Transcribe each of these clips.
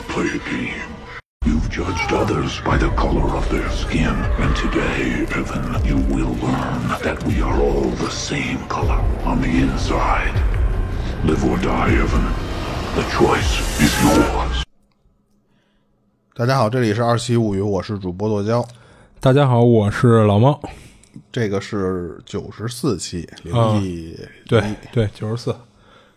to play a game. You've judged others by the color of their skin, and today, Evan, you will learn that we are all the same color on the inside. Live or die, Evan. The choice is yours. 大家好，这里是二七物语，我是主播剁椒，大家好，我是老猫。这个是九十四期灵异，对对，九十四。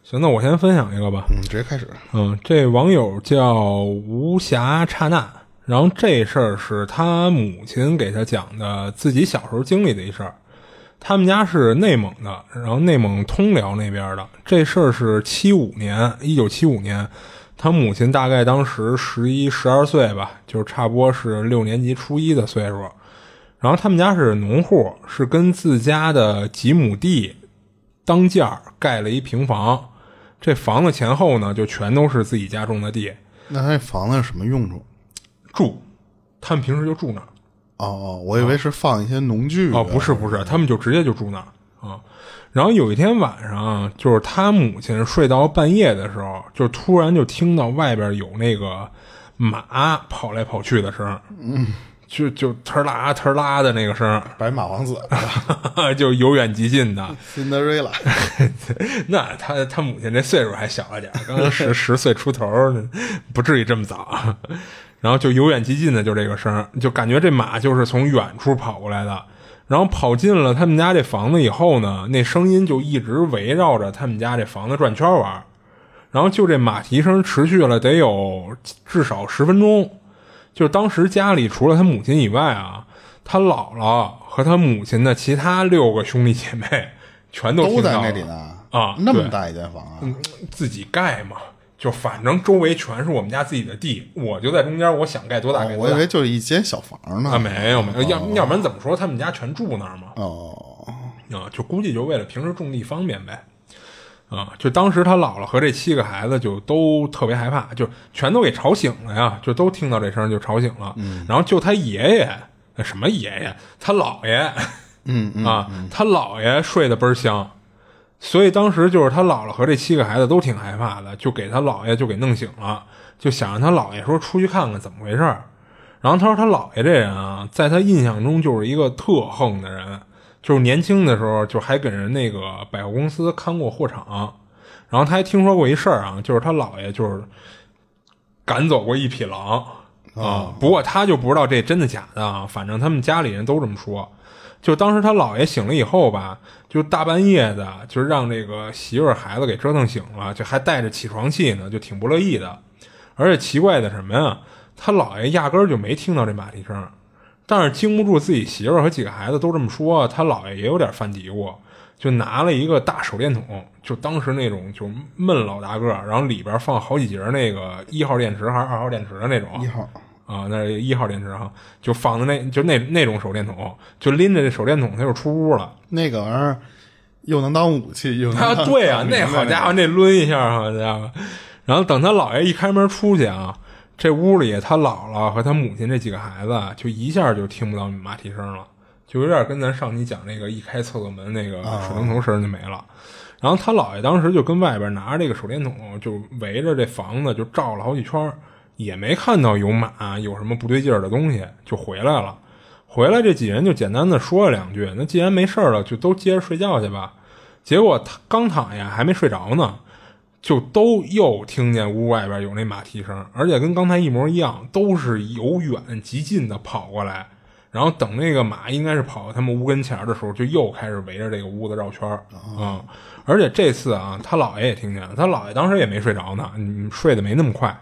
行，那我先分享一个吧。嗯，直接开始。嗯，这网友叫无暇刹那，然后这事儿是他母亲给他讲的，自己小时候经历的一事儿。他们家是内蒙的，然后内蒙通辽那边的。这事儿是七五年，一九七五年，他母亲大概当时十一、十二岁吧，就是差不多是六年级初一的岁数。然后他们家是农户，是跟自家的几亩地当间儿盖了一平房。这房子前后呢，就全都是自己家种的地。那他这房子是什么用处？住，他们平时就住那儿。哦哦，我以为是放一些农具。哦，不是不是，他们就直接就住那儿啊。然后有一天晚上，就是他母亲睡到半夜的时候，就突然就听到外边有那个马跑来跑去的声。嗯。就就呲啦呲啦的那个声，白马王子，就由远及近的。Cinderella，那他他母亲这岁数还小了点，刚十 十岁出头，不至于这么早。然后就由远及近的，就这个声，就感觉这马就是从远处跑过来的。然后跑进了他们家这房子以后呢，那声音就一直围绕着他们家这房子转圈玩。然后就这马蹄声持续了得有至少十分钟。就是当时家里除了他母亲以外啊，他姥姥和他母亲的其他六个兄弟姐妹全都都在那里呢啊，那么大一间房啊，自己盖嘛，就反正周围全是我们家自己的地，我就在中间，我想盖多大盖多大。我以为就是一间小房呢。啊，没有没有，要要不然怎么说他们家全住那儿嘛？哦，啊，就估计就为了平时种地方便呗。啊，就当时他姥姥和这七个孩子就都特别害怕，就全都给吵醒了呀，就都听到这声就吵醒了。嗯，然后就他爷爷，什么爷爷，他姥爷，嗯啊，他姥爷睡得倍儿香，所以当时就是他姥姥和这七个孩子都挺害怕的，就给他姥爷就给弄醒了，就想让他姥爷说出去看看怎么回事儿然后他说他姥爷这人啊，在他印象中就是一个特横的人。就是年轻的时候，就还给人那个百货公司看过货场，然后他还听说过一事儿啊，就是他姥爷就是赶走过一匹狼啊。不过他就不知道这真的假的啊，反正他们家里人都这么说。就当时他姥爷醒了以后吧，就大半夜的，就让这个媳妇儿孩子给折腾醒了，就还带着起床气呢，就挺不乐意的。而且奇怪的什么呀，他姥爷压根儿就没听到这马蹄声。但是经不住自己媳妇儿和几个孩子都这么说，他姥爷也有点犯嘀咕，就拿了一个大手电筒，就当时那种就闷老大个，然后里边放好几节那个一号电池还是二号电池的那种，一号啊，那是一号电池哈，就放的那就那那种手电筒，就拎着这手电筒他就出屋了。那个玩意儿又能当武器，又能对啊，那好家伙，那抡一下，好家伙，然后等他姥爷一开门出去啊。这屋里，他姥姥和他母亲这几个孩子，就一下就听不到马蹄声了，就有点跟咱上期讲那个一开厕所门那个水龙头声就没了。然后他姥爷当时就跟外边拿着这个手电筒，就围着这房子就照了好几圈，也没看到有马有什么不对劲儿的东西，就回来了。回来这几人就简单的说了两句，那既然没事了，就都接着睡觉去吧。结果他刚躺下还没睡着呢。就都又听见屋外边有那马蹄声，而且跟刚才一模一样，都是由远及近的跑过来。然后等那个马应该是跑到他们屋跟前的时候，就又开始围着这个屋子绕圈儿啊！而且这次啊，他姥爷也听见了，他姥爷当时也没睡着呢，睡得没那么快，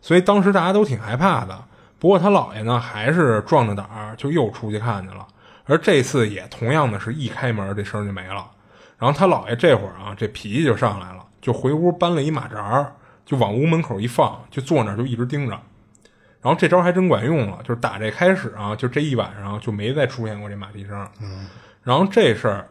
所以当时大家都挺害怕的。不过他姥爷呢，还是壮着胆儿就又出去看去了。而这次也同样的是一开门，这声就没了。然后他姥爷这会儿啊，这脾气就上来了。就回屋搬了一马扎儿，就往屋门口一放，就坐那儿就一直盯着。然后这招还真管用了，就是打这开始啊，就这一晚上就没再出现过这马蹄声。嗯，然后这事儿，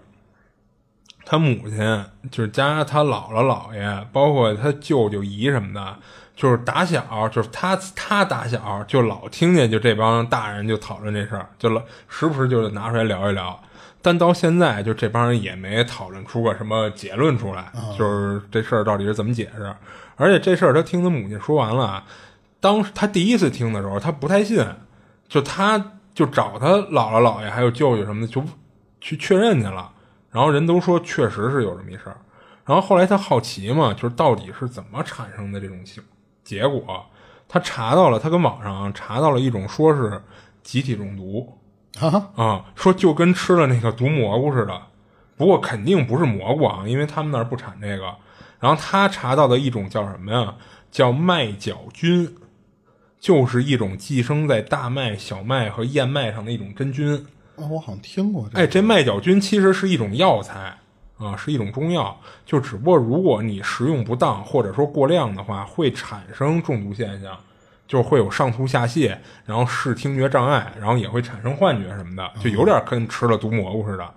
他母亲就是加他姥姥姥爷，包括他舅舅姨什么的，就是打小就是他他打小就老听见就这帮大人就讨论这事儿，就老时不时就拿出来聊一聊。但到现在，就这帮人也没讨论出个什么结论出来，就是这事儿到底是怎么解释。而且这事儿他听他母亲说完了，当时他第一次听的时候，他不太信，就他就找他姥姥姥爷还有舅舅什么的，就去确认去了。然后人都说确实是有这么一事儿。然后后来他好奇嘛，就是到底是怎么产生的这种情结果，他查到了，他跟网上查到了一种说是集体中毒啊啊，说就跟吃了那个毒蘑菇似的，不过肯定不是蘑菇啊，因为他们那儿不产这个。然后他查到的一种叫什么呀？叫麦角菌，就是一种寄生在大麦、小麦和燕麦上的一种真菌。哦，我好像听过这。哎，这麦角菌其实是一种药材啊，是一种中药。就只不过如果你食用不当或者说过量的话，会产生中毒现象，就会有上吐下泻，然后视听觉障碍，然后也会产生幻觉什么的，就有点跟吃了毒蘑菇似的。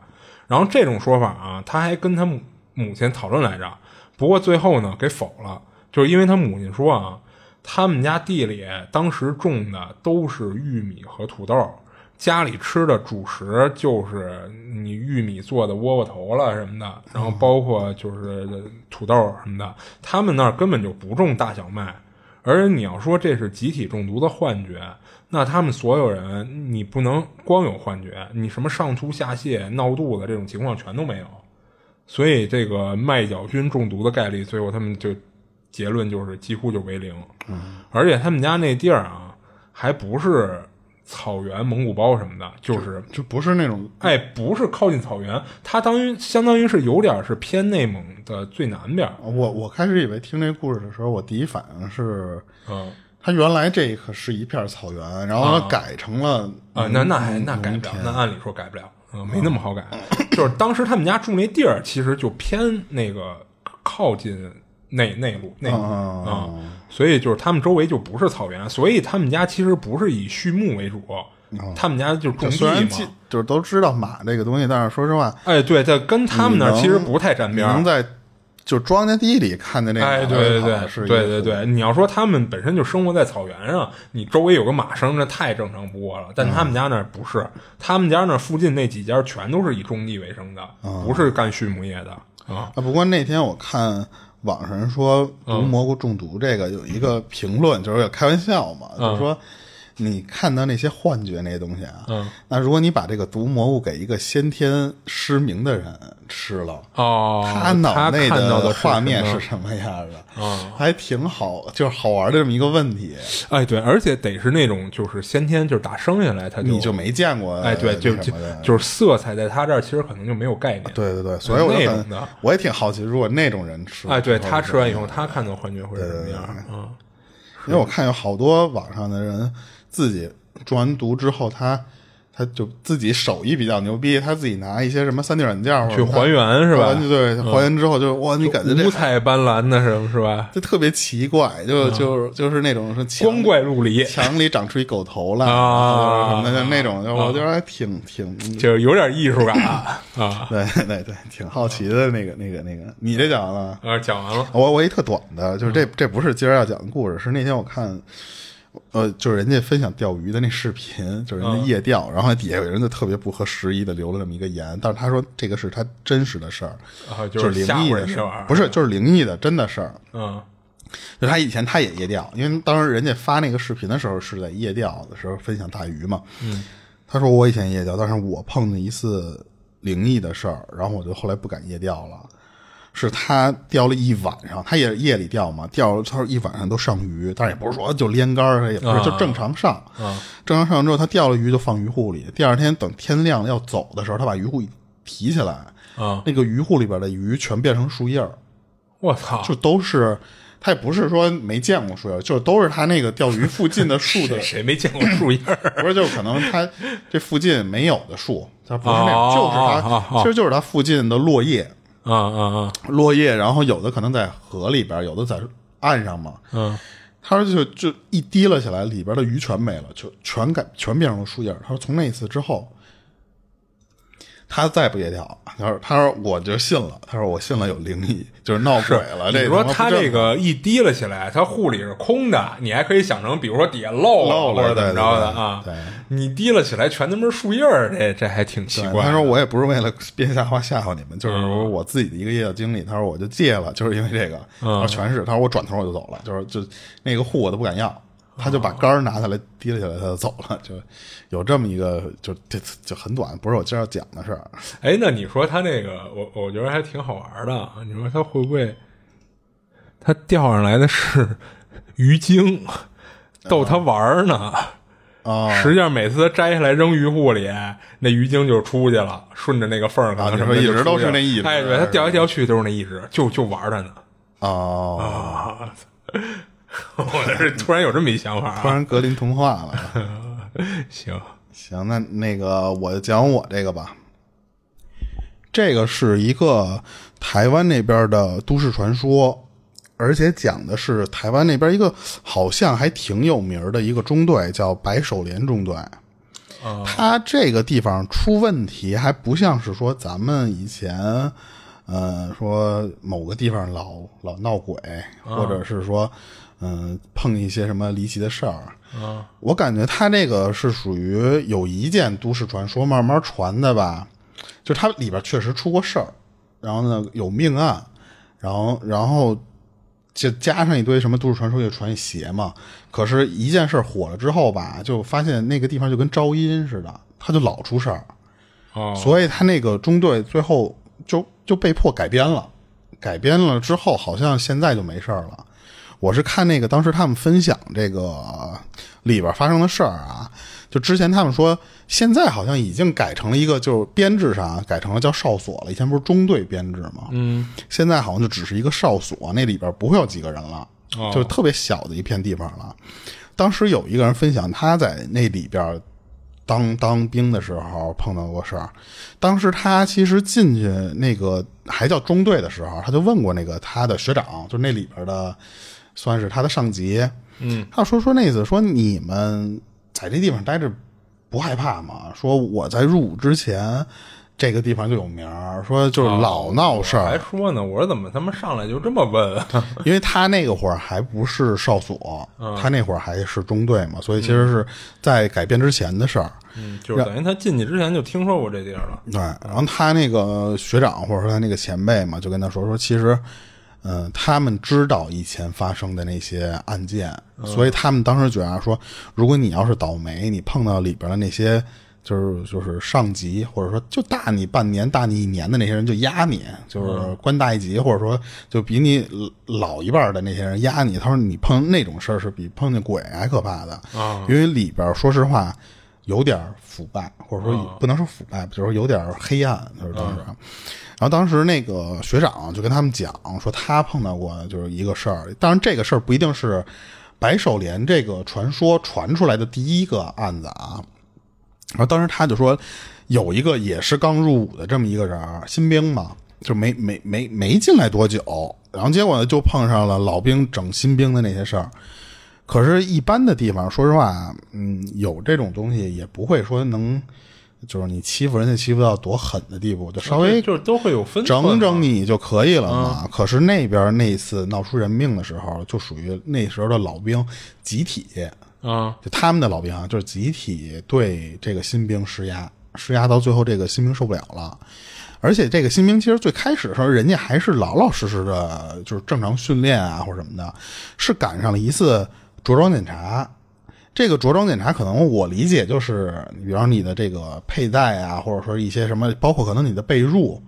然后这种说法啊，他还跟他母母亲讨论来着，不过最后呢给否了，就是因为他母亲说啊，他们家地里当时种的都是玉米和土豆。家里吃的主食就是你玉米做的窝窝头了什么的，然后包括就是土豆什么的。他们那儿根本就不种大小麦，而你要说这是集体中毒的幻觉，那他们所有人你不能光有幻觉，你什么上吐下泻、闹肚子这种情况全都没有。所以这个麦角菌中毒的概率，最后他们就结论就是几乎就为零。而且他们家那地儿啊，还不是。草原蒙古包什么的，就是就不是那种，哎，不是靠近草原，它当于相当于是有点是偏内蒙的最南边。我我开始以为听这故事的时候，我第一反应是，嗯，它原来这可是一片草原，然后它改成了啊，那那还那改不了，那按理说改不了，嗯，没那么好改。就是当时他们家住那地儿，其实就偏那个靠近。内内陆内陆啊，所以就是他们周围就不是草原，所以他们家其实不是以畜牧为主，他们家就是种地嘛，就是都知道马这个东西，但是说实话，哎，对，在跟他们那其实不太沾边，能在就庄稼地里看的那个，哎，对对对，对对对，你要说他们本身就生活在草原上，你周围有个马生，那太正常不过了，但他们家那不是，他们家那附近那几家全都是以种地为生的，不是干畜牧业的啊。不过那天我看。网上说毒蘑菇中毒这个有一个评论，就是开玩笑嘛，就是说你看到那些幻觉那些东西啊，那如果你把这个毒蘑菇给一个先天失明的人吃了，哦，他脑内的画面是什么样的？啊，还挺好，就是好玩的这么一个问题。哎，对，而且得是那种就是先天就是打生下来他就你就没见过，哎，对，就就就是色彩在他这儿其实可能就没有概念。对对对，所以我就很，我也挺好奇，如果那种人吃，哎，对他吃完以后，他看到幻觉会是什么样？嗯，因为我看有好多网上的人。自己中完毒之后，他他就自己手艺比较牛逼，他自己拿一些什么三 D 软件去还原是吧？对，还原之后就哇，你感觉五彩斑斓的是是吧？就特别奇怪，就就就是那种是光怪陆离，墙里长出一狗头来啊，那那种，我觉得还挺挺，就是有点艺术感啊。对对对，挺好奇的那个那个那个，你这讲完了？啊，讲完了。我我一特短的，就是这这不是今儿要讲的故事，是那天我看。呃，就是人家分享钓鱼的那视频，就是人家夜钓，然后底下有人就特别不合时宜的留了这么一个言，但是他说这个是他真实的事儿，就是灵异的事儿，不是就是灵异的真的事儿。嗯，就他以前他也夜钓，因为当时人家发那个视频的时候是在夜钓的时候分享大鱼嘛。嗯，他说我以前夜钓，但是我碰见一次灵异的事儿，然后我就后来不敢夜钓了。是他钓了一晚上，他也夜里钓嘛，钓他说一晚上都上鱼，但是也不是说就连竿也不是就正常上，正常上之后他钓了鱼就放鱼护里，第二天等天亮要走的时候，他把鱼护提起来，那个鱼护里边的鱼全变成树叶儿，我操，就都是他也不是说没见过树叶，就都是他那个钓鱼附近的树的，谁没见过树叶？不是，就可能他这附近没有的树，他不是那种，就是他，其实就是他附近的落叶。啊啊啊！落叶，然后有的可能在河里边，有的在岸上嘛。嗯，他说就就一滴了下来，里边的鱼全没了，就全改全变成了树叶。他说从那次之后。他再不协调，他说：“他说我就信了。他说我信了有灵异，就是闹鬼了。你说他这个一提了起来，他护里是空的，你还可以想成，比如说底下漏了或者怎么着的啊？你提了起来，全他妈树叶儿，这这还挺奇怪。他说我也不是为了编瞎话吓唬你们，就是我自己的一个夜钓经历。他说我就戒了，就是因为这个，全是。他说我转头我就走了，就是就那个户我都不敢要。”他就把杆儿拿下来提了起来，他就走了，就有这么一个，就这就很短，不是我今儿要讲的事儿。哎，那你说他那个，我我觉得还挺好玩的。你说他会不会，他钓上来的是鱼精，逗他玩儿呢？啊，实际上每次他摘下来扔鱼护里，那鱼精就出去了，顺着那个缝儿，可能啊什么一直都是那一只哎，对他钓来钓去都是那一只，就就玩他呢。哦，啊！我是突然有这么一想法啊。突然格林童话了。行，行，那那个我讲我这个吧。这个是一个台湾那边的都市传说，而且讲的是台湾那边一个好像还挺有名的一个中队，叫白手联中队。啊它这个地方出问题，还不像是说咱们以前，呃，说某个地方老老闹鬼，或者是说，嗯、碰一些什么离奇的事儿。嗯我感觉他这个是属于有一件都市传说慢慢传的吧，就是它里边确实出过事儿，然后呢有命案，然后然后就加上一堆什么都市传说，就传一邪嘛。可是，一件事火了之后吧，就发现那个地方就跟招阴似的，他就老出事儿，哦，所以他那个中队最后就就被迫改编了。改编了之后，好像现在就没事儿了。我是看那个当时他们分享这个里边发生的事儿啊，就之前他们说，现在好像已经改成了一个，就是编制上啊改成了叫哨所了。以前不是中队编制吗？嗯，现在好像就只是一个哨所，那里边不会有几个人了，哦就特别小的一片地方了。当时有一个人分享，他在那里边当当兵的时候碰到过事儿。当时他其实进去那个还叫中队的时候，他就问过那个他的学长，就是那里边的算是他的上级。嗯，他说说那意思说你们在这地方待着不害怕吗？说我在入伍之前。这个地方就有名儿，说就是老闹事儿，哦还说呢，我说怎么他妈上来就这么问？因为他那个会儿还不是哨所，嗯他那会儿还是中队嘛，所以其实是在改编之前的事儿。嗯，就是等于他进去之前就听说过这地儿了。对，然后他那个学长或者说他那个前辈嘛，就跟他说说，其实，嗯、他们知道以前发生的那些案件，所以他们当时觉得说，如果你要是倒霉，你碰到里边的那些。就是就是上级，或者说就大你半年、大你一年的那些人就压你，就是官大一级，或者说就比你老一辈的那些人压你。他说你碰那种事儿是比碰见鬼还可怕的啊因为里边说实话有点腐败，或者说不能说腐败，就是有点黑暗，就是当时。然后当时那个学长就跟他们讲说，他碰到过就是一个事儿，当然这个事儿不一定是白手莲这个传说传出来的第一个案子啊。然后当时他就说，有一个也是刚入伍的这么一个人儿，新兵嘛，就没没没没进来多久，然后结果呢就碰上了老兵整新兵的那些事儿。可是，一般的地方，说实话，嗯，有这种东西也不会说能，就是你欺负人家欺负到多狠的地步，就稍微就是都会有分寸整整你就可以了嘛。可是那边那次闹出人命的时候，就属于那时候的老兵集体，啊就他们的老兵啊，就是集体对这个新兵施压，施压到最后，这个新兵受不了了。而且这个新兵其实最开始的时候，人家还是老老实实的，就是正常训练啊或者什么的，是赶上了一次着装检查。这个着装检查，可能我理解就是，比方你的这个佩戴啊，或者说一些什么，包括可能你的被褥，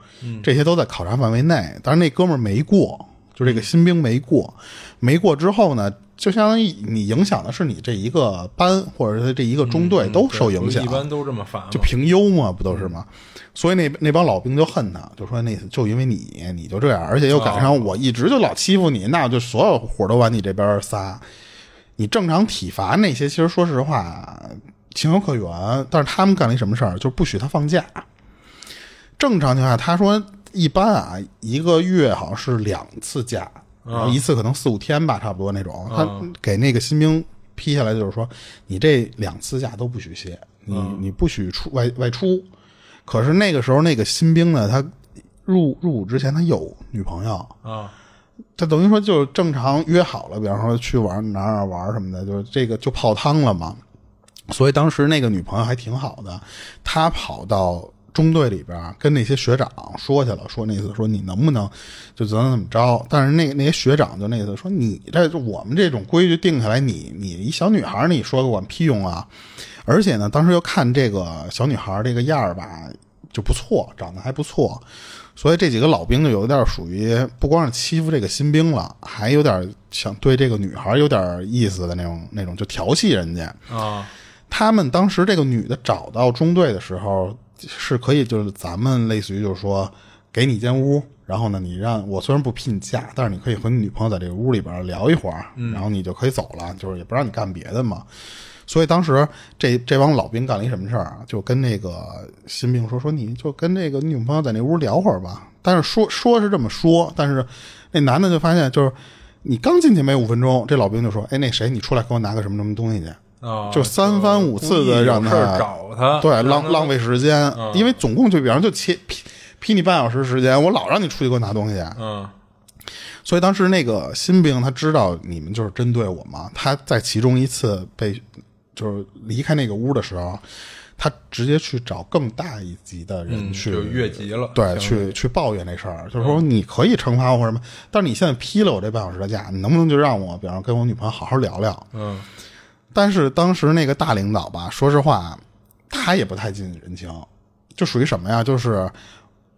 这些都在考察范围内。但是那哥们儿没过，就这个新兵没过，没过之后呢，就相当于你影响的是你这一个班或者是这一个中队都受影响，一般都这么烦，就评优嘛，不都是吗？所以那那帮老兵就恨他，就说那就因为你你就这样，而且又赶上我一直就老欺负你，那就所有火都往你这边撒。你正常体罚那些，其实说实话情有可原，但是他们干了一什么事儿，就是不许他放假。正常情况下，他说一般啊，一个月好像是两次假，然后一次可能四五天吧，差不多那种。他给那个新兵批下来就是说，你这两次假都不许歇，你你不许出外外出。可是那个时候那个新兵呢，他入入伍之前他有女朋友，啊他等于说就正常约好了，比方说去玩哪儿玩什么的，就是这个就泡汤了嘛。所以当时那个女朋友还挺好的，他跑到中队里边跟那些学长说去了，说那次说你能不能就怎么怎么着？但是那那些学长就那次说你这我们这种规矩定下来，你你一小女孩你说个管屁用啊！而且呢，当时又看这个小女孩这个样儿吧，就不错，长得还不错，所以这几个老兵就有点属于不光是欺负这个新兵了，还有点想对这个女孩有点意思的那种那种，就调戏人家。啊，他们当时这个女的找到中队的时候，是可以就是咱们类似于就是说给你一间屋，然后呢，你让我虽然不批你假，但是你可以和你女朋友在这个屋里边聊一会儿，然后你就可以走了，就是也不让你干别的嘛。所以当时这这帮老兵干了一什么事儿啊？就跟那个新兵说说，你就跟那个女朋友在那屋聊会儿吧。但是说说是这么说，但是那男的就发现，就是你刚进去没五分钟，这老兵就说，哎，那谁，你出来给我拿个什么什么东西去。啊，就三番五次的让他找他，对，浪浪费时间，因为总共就比方就切批批你半小时时间，我老让你出去给我拿东西，嗯所以当时那个新兵他知道你们就是针对我嘛，他在其中一次被就是离开那个屋的时候，他直接去找更大一级的人嗯，去、就越级了，对，去去抱怨这事儿，就是说你可以惩罚我或者什么，但是你现在批了我这半小时的假，你能不能就让我，比方说跟我女朋友好好聊聊？嗯但是当时那个大领导吧，说实话，他也不太近人情，就属于什么呀？就是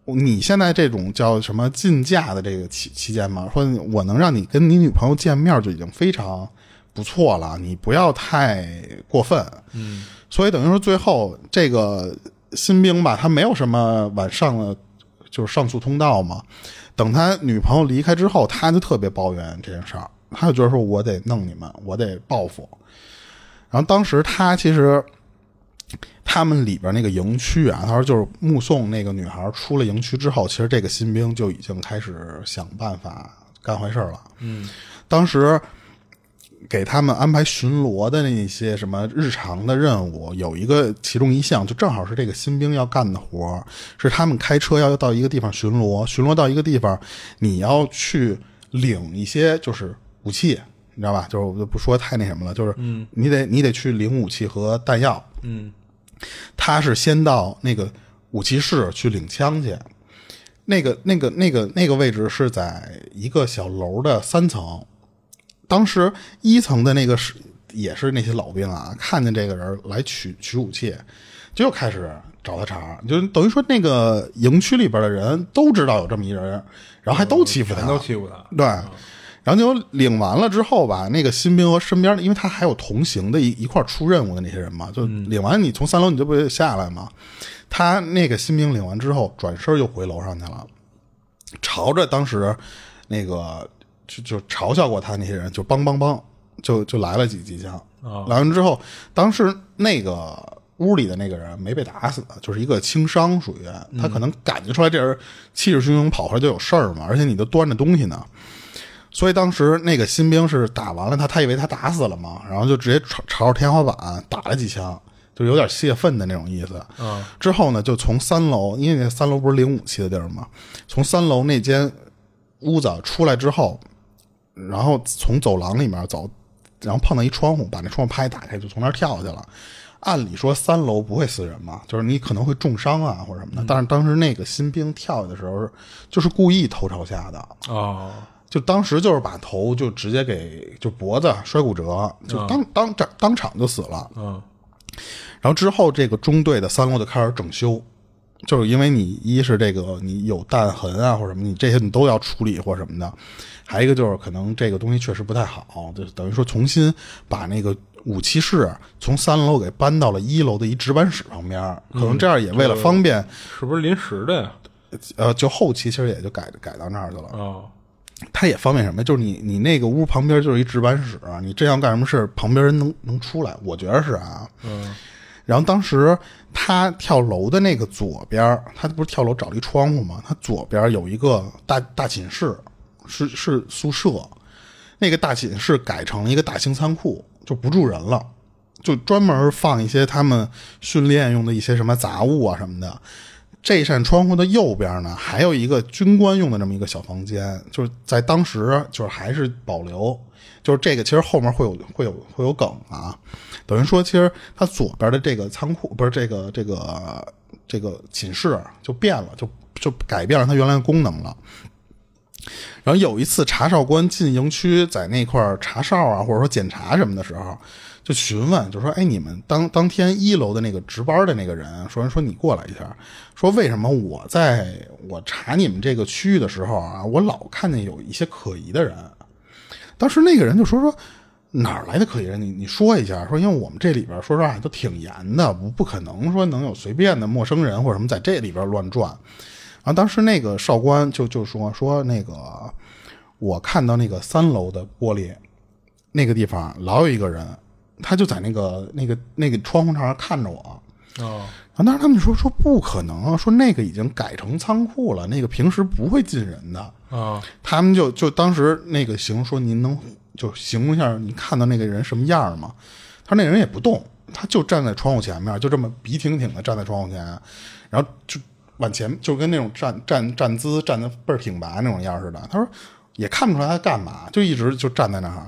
你现在这种叫什么禁驾的这个期期间嘛，说我能让你跟你女朋友见面就已经非常不错了，你不要太过分。嗯所以等于说最后这个新兵吧，他没有什么往上的就是上诉通道嘛。等他女朋友离开之后，他就特别抱怨这件事儿，他就觉得说我得弄你们，我得报复。然后当时他其实他们里边那个营区啊，他说就是目送那个女孩出了营区之后，其实这个新兵就已经开始想办法干坏事了。嗯当时给他们安排巡逻的那些什么日常的任务，有一个其中一项就正好是这个新兵要干的活儿是他们开车要到一个地方巡逻，巡逻到一个地方，你要去领一些就是武器，你知道吧？就是我就不说太那什么了，就是你得你得去领武器和弹药。嗯他是先到那个武器室去领枪去，那个那个那个那个位置是在一个小楼的三层。当时一层的那个是也是那些老兵啊，看见这个人来取取武器，就开始找他茬，就等于说那个营区里边的人都知道有这么一人，然后还都欺负他，都欺负他，对，然后就领完了之后吧，那个新兵和身边的，因为他还有同行的一一块儿出任务的那些人嘛，就领完你从三楼你就不得下来嘛。他那个新兵领完之后，转身就回楼上去了，朝着当时那个就就嘲笑过他那些人，就梆梆梆，就就来了几几枪。啊来完之后，当时那个屋里的那个人没被打死，就是一个轻伤，属于他可能感觉出来这人气势汹汹跑回来就有事儿嘛，而且你都端着东西呢，所以当时那个新兵是打完了他，他以为他打死了嘛，然后就直接朝朝着天花板打了几枪，就有点泄愤的那种意思。嗯之后呢，就从三楼，因为那三楼不是领武器的地儿嘛，从三楼那间屋子出来之后，然后从走廊里面走，然后碰到一窗户，把那窗户啪一打开，就从那儿跳下去了。按理说三楼不会死人嘛，就是你可能会重伤啊或者什么的，但是当时那个新兵跳下的时候，就是故意头朝下的，哦。就当时就是把头就直接给就脖子摔骨折，就当当当当场就死了。嗯。然后之后这个中队的三楼就开始整修，就是因为你一是这个你有弹痕啊或者什么，你这些你都要处理或什么的，还有一个就是可能这个东西确实不太好，就等于说重新把那个武器室从三楼给搬到了一楼的一值班室旁边，可能这样也为了方便，是不是临时的呀？呃，就后期其实也就改改到那儿去了。哦它也方便什么？就是你你那个屋旁边就是一值班室啊，你真要干什么事，旁边人能能出来？我觉得是啊。嗯然后当时他跳楼的那个左边，他不是跳楼找了一窗户吗？他左边有一个大大寝室，是是宿舍，那个大寝室改成了一个大型仓库，就不住人了，就专门放一些他们训练用的一些什么杂物啊什么的。这扇窗户的右边呢，还有一个军官用的这么一个小房间，就是在当时就是还是保留，就是这个其实后面会有会有会有梗啊，等于说其实它左边的这个仓库不是这个这个这个寝室就变了，就就改变了它原来的功能了。然后有一次查哨官进营区，在那块儿查哨啊，或者说检查什么的时候，就询问，就说：“哎，你们当当天一楼的那个值班的那个人，说说你过来一下，说为什么我在我查你们这个区域的时候啊，我老看见有一些可疑的人。”当时那个人就说：“说哪儿来的可疑人？你你说一下，说因为我们这里边说实话都挺严的，不不可能说能有随便的陌生人或者什么在这里边乱转。”然后当时那个少官就就说说那个，我看到那个三楼的玻璃那个地方老有一个人，他就在那个那个那个窗户上看着我。哦，然后当时他们说说不可能，说那个已经改成仓库了，那个平时不会进人的。啊，他们就就当时那个形容说您能就形容一下你看到那个人什么样吗？他说那人也不动，他就站在窗户前面，就这么笔挺挺的站在窗户前，然后就。往前就跟那种站站站姿站的倍儿挺拔那种样似的。他说也看不出来他干嘛，就一直就站在那儿。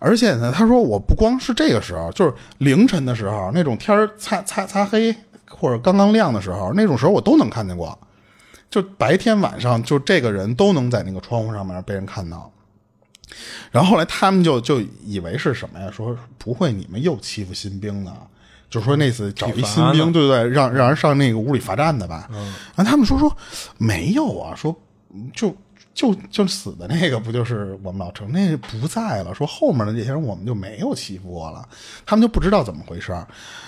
而且呢，他说我不光是这个时候，就是凌晨的时候，那种天儿擦擦擦黑或者刚刚亮的时候，那种时候我都能看见过。就白天晚上，就这个人都能在那个窗户上面被人看到。然后后来他们就就以为是什么呀？说不会你们又欺负新兵呢？就说那次找一新兵，对不对，让让人上那个屋里罚站的吧。嗯，然后他们说说没有啊，说就就就死的那个不就是我们老程那不在了。说后面的这些人我们就没有欺负过了，他们就不知道怎么回事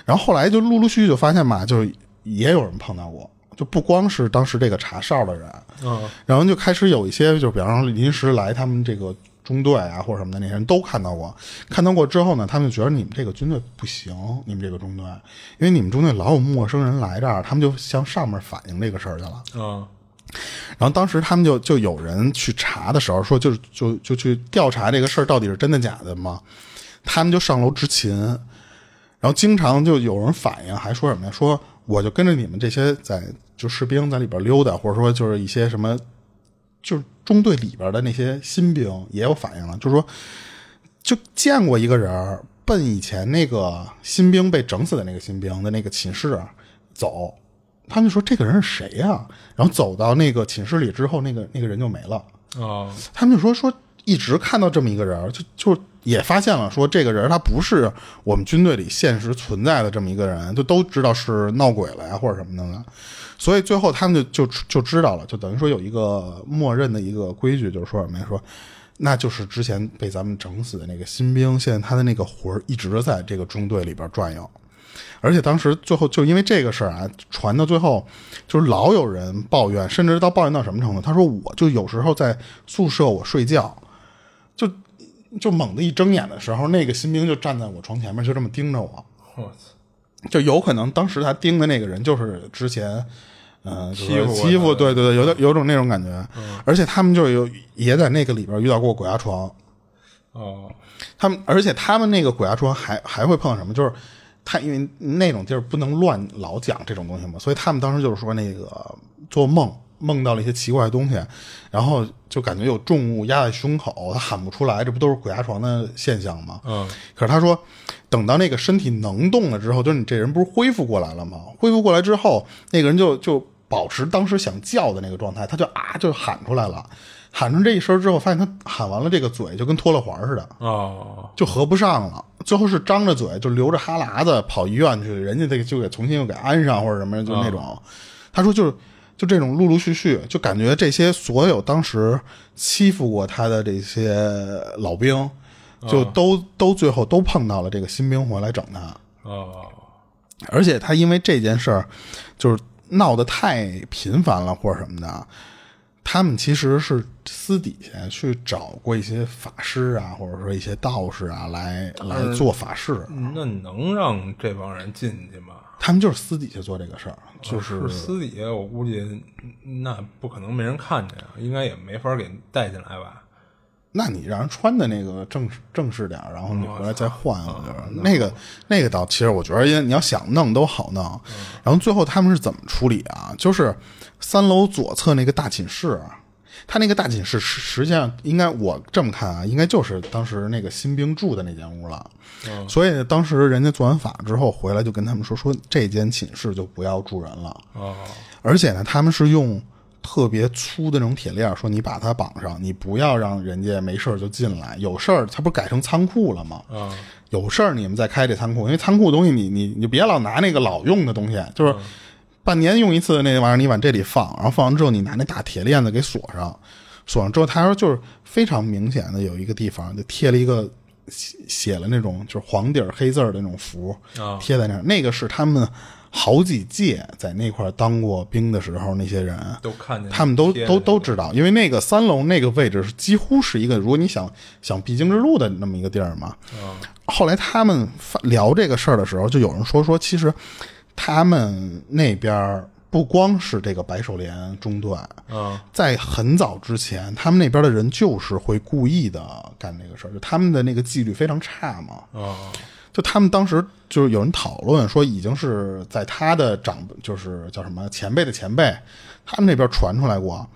然后后来就陆陆续续就发现嘛，就是也有人碰到过，就不光是当时这个查哨的人，嗯，然后就开始有一些，就比方说临时来他们这个。中队啊，或者什么的那些人都看到过，看到过之后呢，他们就觉得你们这个军队不行，你们这个中队，因为你们中队老有陌生人来这儿，他们就向上面反映这个事儿去了。嗯，然后当时他们就就有人去查的时候，说就是就就去调查这个事儿到底是真的假的嘛，他们就上楼执勤，然后经常就有人反映，还说什么呀？说我就跟着你们这些在就士兵在里边溜达，或者说就是一些什么。就是中队里边的那些新兵也有反应了，就是说，就见过一个人奔以前那个新兵被整死的那个新兵的那个寝室走，他们就说这个人是谁呀？然后走到那个寝室里之后，那个那个人就没了。哦，他们就说说一直看到这么一个人，就就也发现了说这个人他不是我们军队里现实存在的这么一个人，就都知道是闹鬼了呀或者什么的。所以最后他们就就就知道了，就等于说有一个默认的一个规矩，就是说什么呀？说那就是之前被咱们整死的那个新兵，现在他的那个魂一直在这个中队里边转悠。而且当时最后就因为这个事儿啊，传到最后，就是老有人抱怨，甚至到抱怨到什么程度？他说，我就有时候在宿舍我睡觉，就就猛地一睁眼的时候，那个新兵就站在我床前面，就这么盯着我。我操！就有可能当时他盯的那个人就是之前，嗯，欺负欺负，对对对，有点有种那种感觉。而且他们就有也在那个里边遇到过鬼压床。哦，他们而且他们那个鬼压床还还会碰到什么？就是他因为那种地儿不能乱老讲这种东西嘛，所以他们当时就是说那个做梦。梦到了一些奇怪的东西，然后就感觉有重物压在胸口，他喊不出来，这不都是鬼压床的现象吗？嗯。可是他说，等到那个身体能动了之后，就是你这人不是恢复过来了吗？恢复过来之后，那个人就就保持当时想叫的那个状态，他就啊就喊出来了，喊出这一声之后，发现他喊完了这个嘴就跟脱了环似的，哦，就合不上了。最后是张着嘴，就流着哈喇子跑医院去，人家这个就给重新又给安上或者什么，就那种。他说就是。就这种陆陆续续，就感觉这些所有当时欺负过他的这些老兵，就都都最后都碰到了这个新兵回来整他。哦，而且他因为这件事儿，就是闹得太频繁了或者什么的，他们其实是私底下去找过一些法师啊，或者说一些道士啊，来来做法事。那能让这帮人进去吗？他们就是私底下做这个事儿，就是 私底下，我估计那不可能没人看见，应该也没法给带进来吧？那你让人穿的那个正式正式点，然后你回来再换，我觉得那个那个倒其实我觉得，因为你要想弄都好弄。然后最后他们是怎么处理啊？就是三楼左侧那个大寝室，他那个大寝室实实际上应该我这么看啊，应该就是当时那个新兵住的那间屋了。所以当时人家做完法之后回来就跟他们说说这间寝室就不要住人了。哦，而且呢，他们是用特别粗的那种铁链，说你把它绑上，你不要让人家没事就进来，有事儿他不改成仓库了吗？啊，有事儿你们再开这仓库，因为仓库东西你你你就别老拿那个老用的东西，就是半年用一次的那玩意儿，你往这里放，然后放完之后你拿那大铁链子给锁上，锁上之后他说就是非常明显的有一个地方就贴了一个写写了那种就是黄底儿黑字儿的那种符啊。贴在那儿，那个是他们好几届在那块儿当过兵的时候那些人。都看见他们都都都知道，因为那个三楼那个位置是几乎是一个，如果你想想必经之路的那么一个地儿嘛。后来他们聊这个事儿的时候，就有人说说，其实他们那边儿不光是这个白手连中断，嗯在很早之前，他们那边的人就是会故意的干这个事儿，就他们的那个纪律非常差嘛。啊就他们当时就是有人讨论说，已经是在他的长就是叫什么前辈的前辈，他们那边传出来过，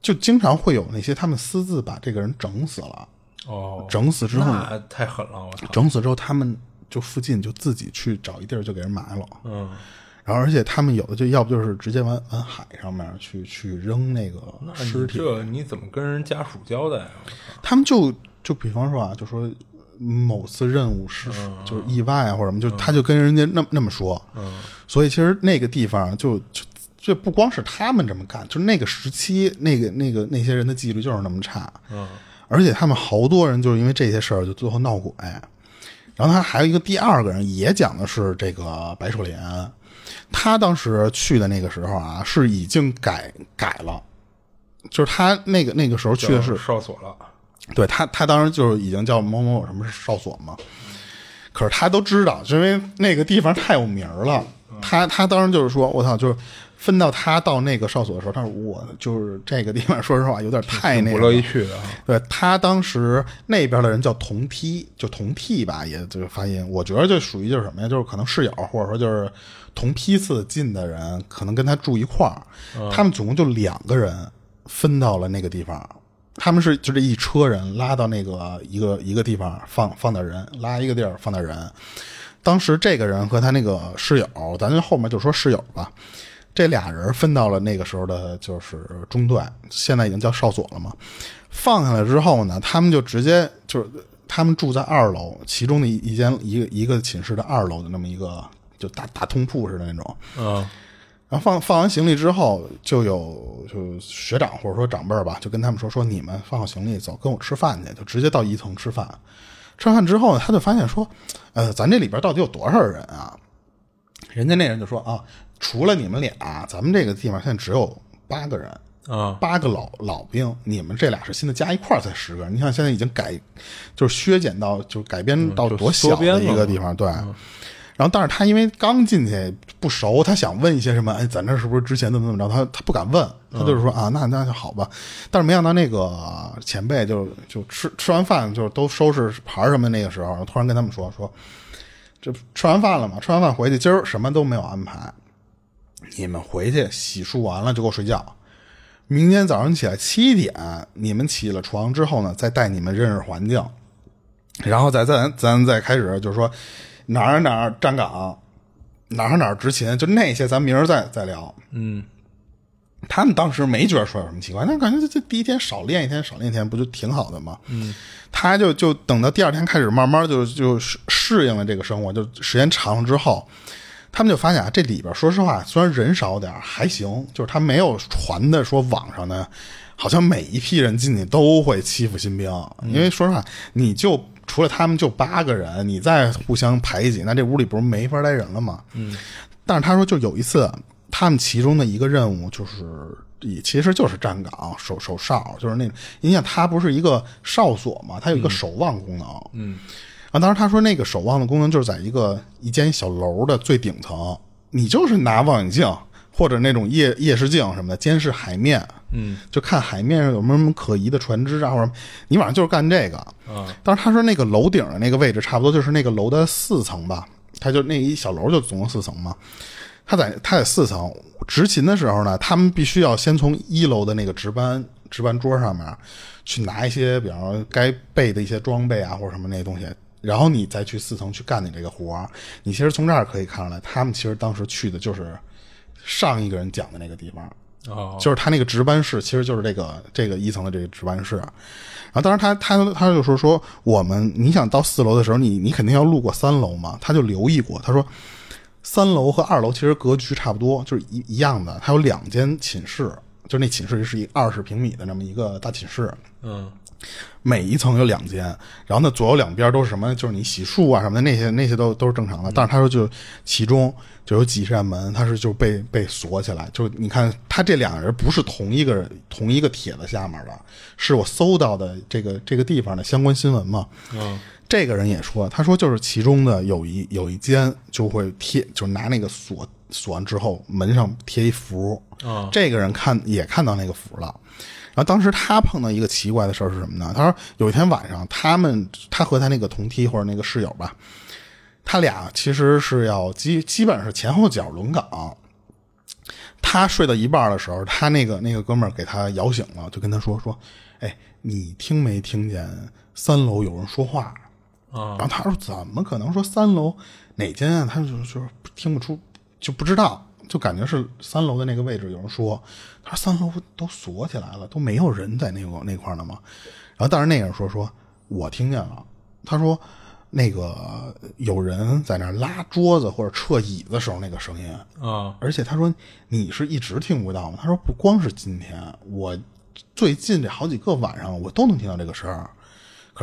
就经常会有那些他们私自把这个人整死了，哦，整死之后太狠了，我操！整死之后他们就附近就自己去找一地儿就给人埋了，嗯，然后而且他们有的就要不就是直接往往海上面去去扔那个尸体，你这你怎么跟人家属交代啊？他们就就比方说啊，就说某次任务是、就是意外啊或者什么，就他就跟人家那那么说，嗯，所以其实那个地方就就这不光是他们这么干，就是那个时期那个那个那些人的纪律就是那么差，嗯，而且他们好多人就是因为这些事儿就最后闹鬼。然后他还有一个第二个人也讲的是这个白手莲，他当时去的那个时候啊是已经改改了，就是他那个那个时候去的是哨所了。对他，他当时就是已经叫某某某什么哨所嘛，可是他都知道，就因为那个地方太有名了。他他当时就是说，我操，就是分到他到那个哨所的时候，他说我就是这个地方，说实话有点太那个不乐意去的啊。对他当时那边的人叫同梯，就同梯吧，也就是发音，我觉得就属于就是什么呀，就是可能室友或者说就是同批次进的人，可能跟他住一块儿，他们总共就两个人分到了那个地方。他们是就这一车人拉到那个一个一个地方放放点人，拉一个地儿放点人。当时这个人和他那个室友，咱就后面就说室友吧，这俩人分到了那个时候的就是中段，现在已经叫哨所了嘛。放下来之后呢，他们就直接就是他们住在二楼，其中的一一间一个一个寝室的二楼的那么一个就大大通铺似的那种。嗯然后放放完行李之后，就有就学长或者说长辈儿吧，就跟他们说说你们放好行李走，跟我吃饭去，就直接到一层吃饭。吃完饭之后呢，他就发现说，呃，咱这里边到底有多少人啊？人家那人就说啊，除了你们俩，咱们这个地方现在只有八个人，啊八个老老兵，你们这俩是新的，加一块儿才十个人。你看现在已经改，就是削减到就改编到多小的一个地方，对。然后，但是他因为刚进去不熟，他想问一些什么，哎，咱这是不是之前怎么怎么着？他他不敢问，他就是说啊，那那就好吧。但是没想到那个前辈就就吃吃完饭，就是都收拾盘什么那个时候，突然跟他们说说，这吃完饭了嘛，吃完饭回去，今儿什么都没有安排，你们回去洗漱完了就给我睡觉。明天早上起来七点，你们起了床之后呢，再带你们认识环境，然后再咱咱再开始就是说哪儿哪儿站岗，哪儿哪儿执勤，就那些咱明儿再再聊。嗯他们当时没觉得说有什么奇怪，那感觉这这第一天少练一天少练一天不就挺好的吗？嗯，他就就等到第二天开始慢慢就就适适应了这个生活，就时间长了之后，他们就发现啊，这里边说实话虽然人少点儿还行，就是他没有传的说网上呢，好像每一批人进去都会欺负新兵，因为说实话你就。除了他们就八个人，你再互相排挤，那这屋里不是没法待人了吗？嗯，但是他说，就有一次，他们其中的一个任务就是，也其实就是站岗守守哨，就是那种，你想他不是一个哨所嘛，他有一个守望功能，嗯，啊，当时他说那个守望的功能就是在一个一间小楼的最顶层，你就是拿望远镜或者那种夜夜视镜什么的监视海面，嗯，就看海面上有没有什么可疑的船只啊，或者什么你晚上就是干这个。啊当时他说那个楼顶的那个位置，差不多就是那个楼的四层吧，他就那一小楼就总共四层嘛。他在他在四层执勤的时候呢，他们必须要先从一楼的那个值班值班桌上面去拿一些，比方说该备的一些装备啊或者什么那些东西，然后你再去四层去干你这个活儿。你其实从这儿可以看出来，他们其实当时去的就是上一个人讲的那个地方。哦，就是他那个值班室，其实就是这个这个一层的这个值班室。然后，当然他他他就说说我们你想到四楼的时候，你你肯定要路过三楼嘛。他就留意过，他说三楼和二楼其实格局差不多，就是一一样的。它有两间寝室，就是那寝室是一二十平米的那么一个大寝室。嗯，每一层有两间，然后呢左右两边都是什么？就是你洗漱啊什么的那些那些都都是正常的。但是他说就其中就有几扇门，他是就被被锁起来。就是你看他这两个人不是同一个同一个帖子下面的，是我搜到的这个这个地方的相关新闻嘛。嗯，这个人也说，他说就是其中的有一有一间就会贴，就是拿那个锁锁完之后门上贴一符。啊，这个人看也看到那个符了。然后当时他碰到一个奇怪的事儿是什么呢？他说有一天晚上，他们他和他那个同梯或者那个室友吧，他俩其实是要基基本上是前后脚轮岗。他睡到一半的时候，他那个那个哥们儿给他摇醒了，就跟他说说：“哎，你听没听见三楼有人说话？”啊然后他说：“怎么可能说三楼哪间啊？”他就就是听不出，就不知道，就感觉是三楼的那个位置有人说。他说：“三楼都锁起来了，都没有人在那个那块儿呢吗？”然后但是那个人说：“说我听见了。”他说：“那个有人在那儿拉桌子或者撤椅子时候那个声音。”啊，而且他说你是一直听不到吗？他说不光是今天，我最近这好几个晚上我都能听到这个声儿。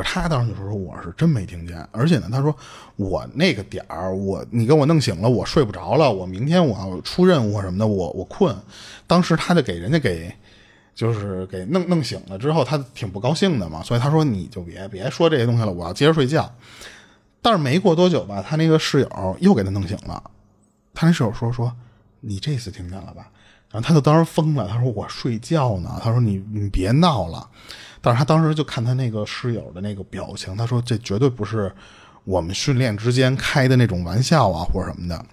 他当时就说我是真没听见，而且呢，他说我那个点儿，我你给我弄醒了，我睡不着了，我明天我要出任务什么的，我我困。当时他就给人家给就是给弄弄醒了之后，他挺不高兴的嘛，所以他说你就别别说这些东西了，我要接着睡觉。但是没过多久吧，他那个室友又给他弄醒了。他那室友说说你这次听见了吧？然后他就当时疯了，他说我睡觉呢，他说你你别闹了。但是他当时就看他那个室友的那个表情，他说这绝对不是我们训练之间开的那种玩笑啊或者什么的。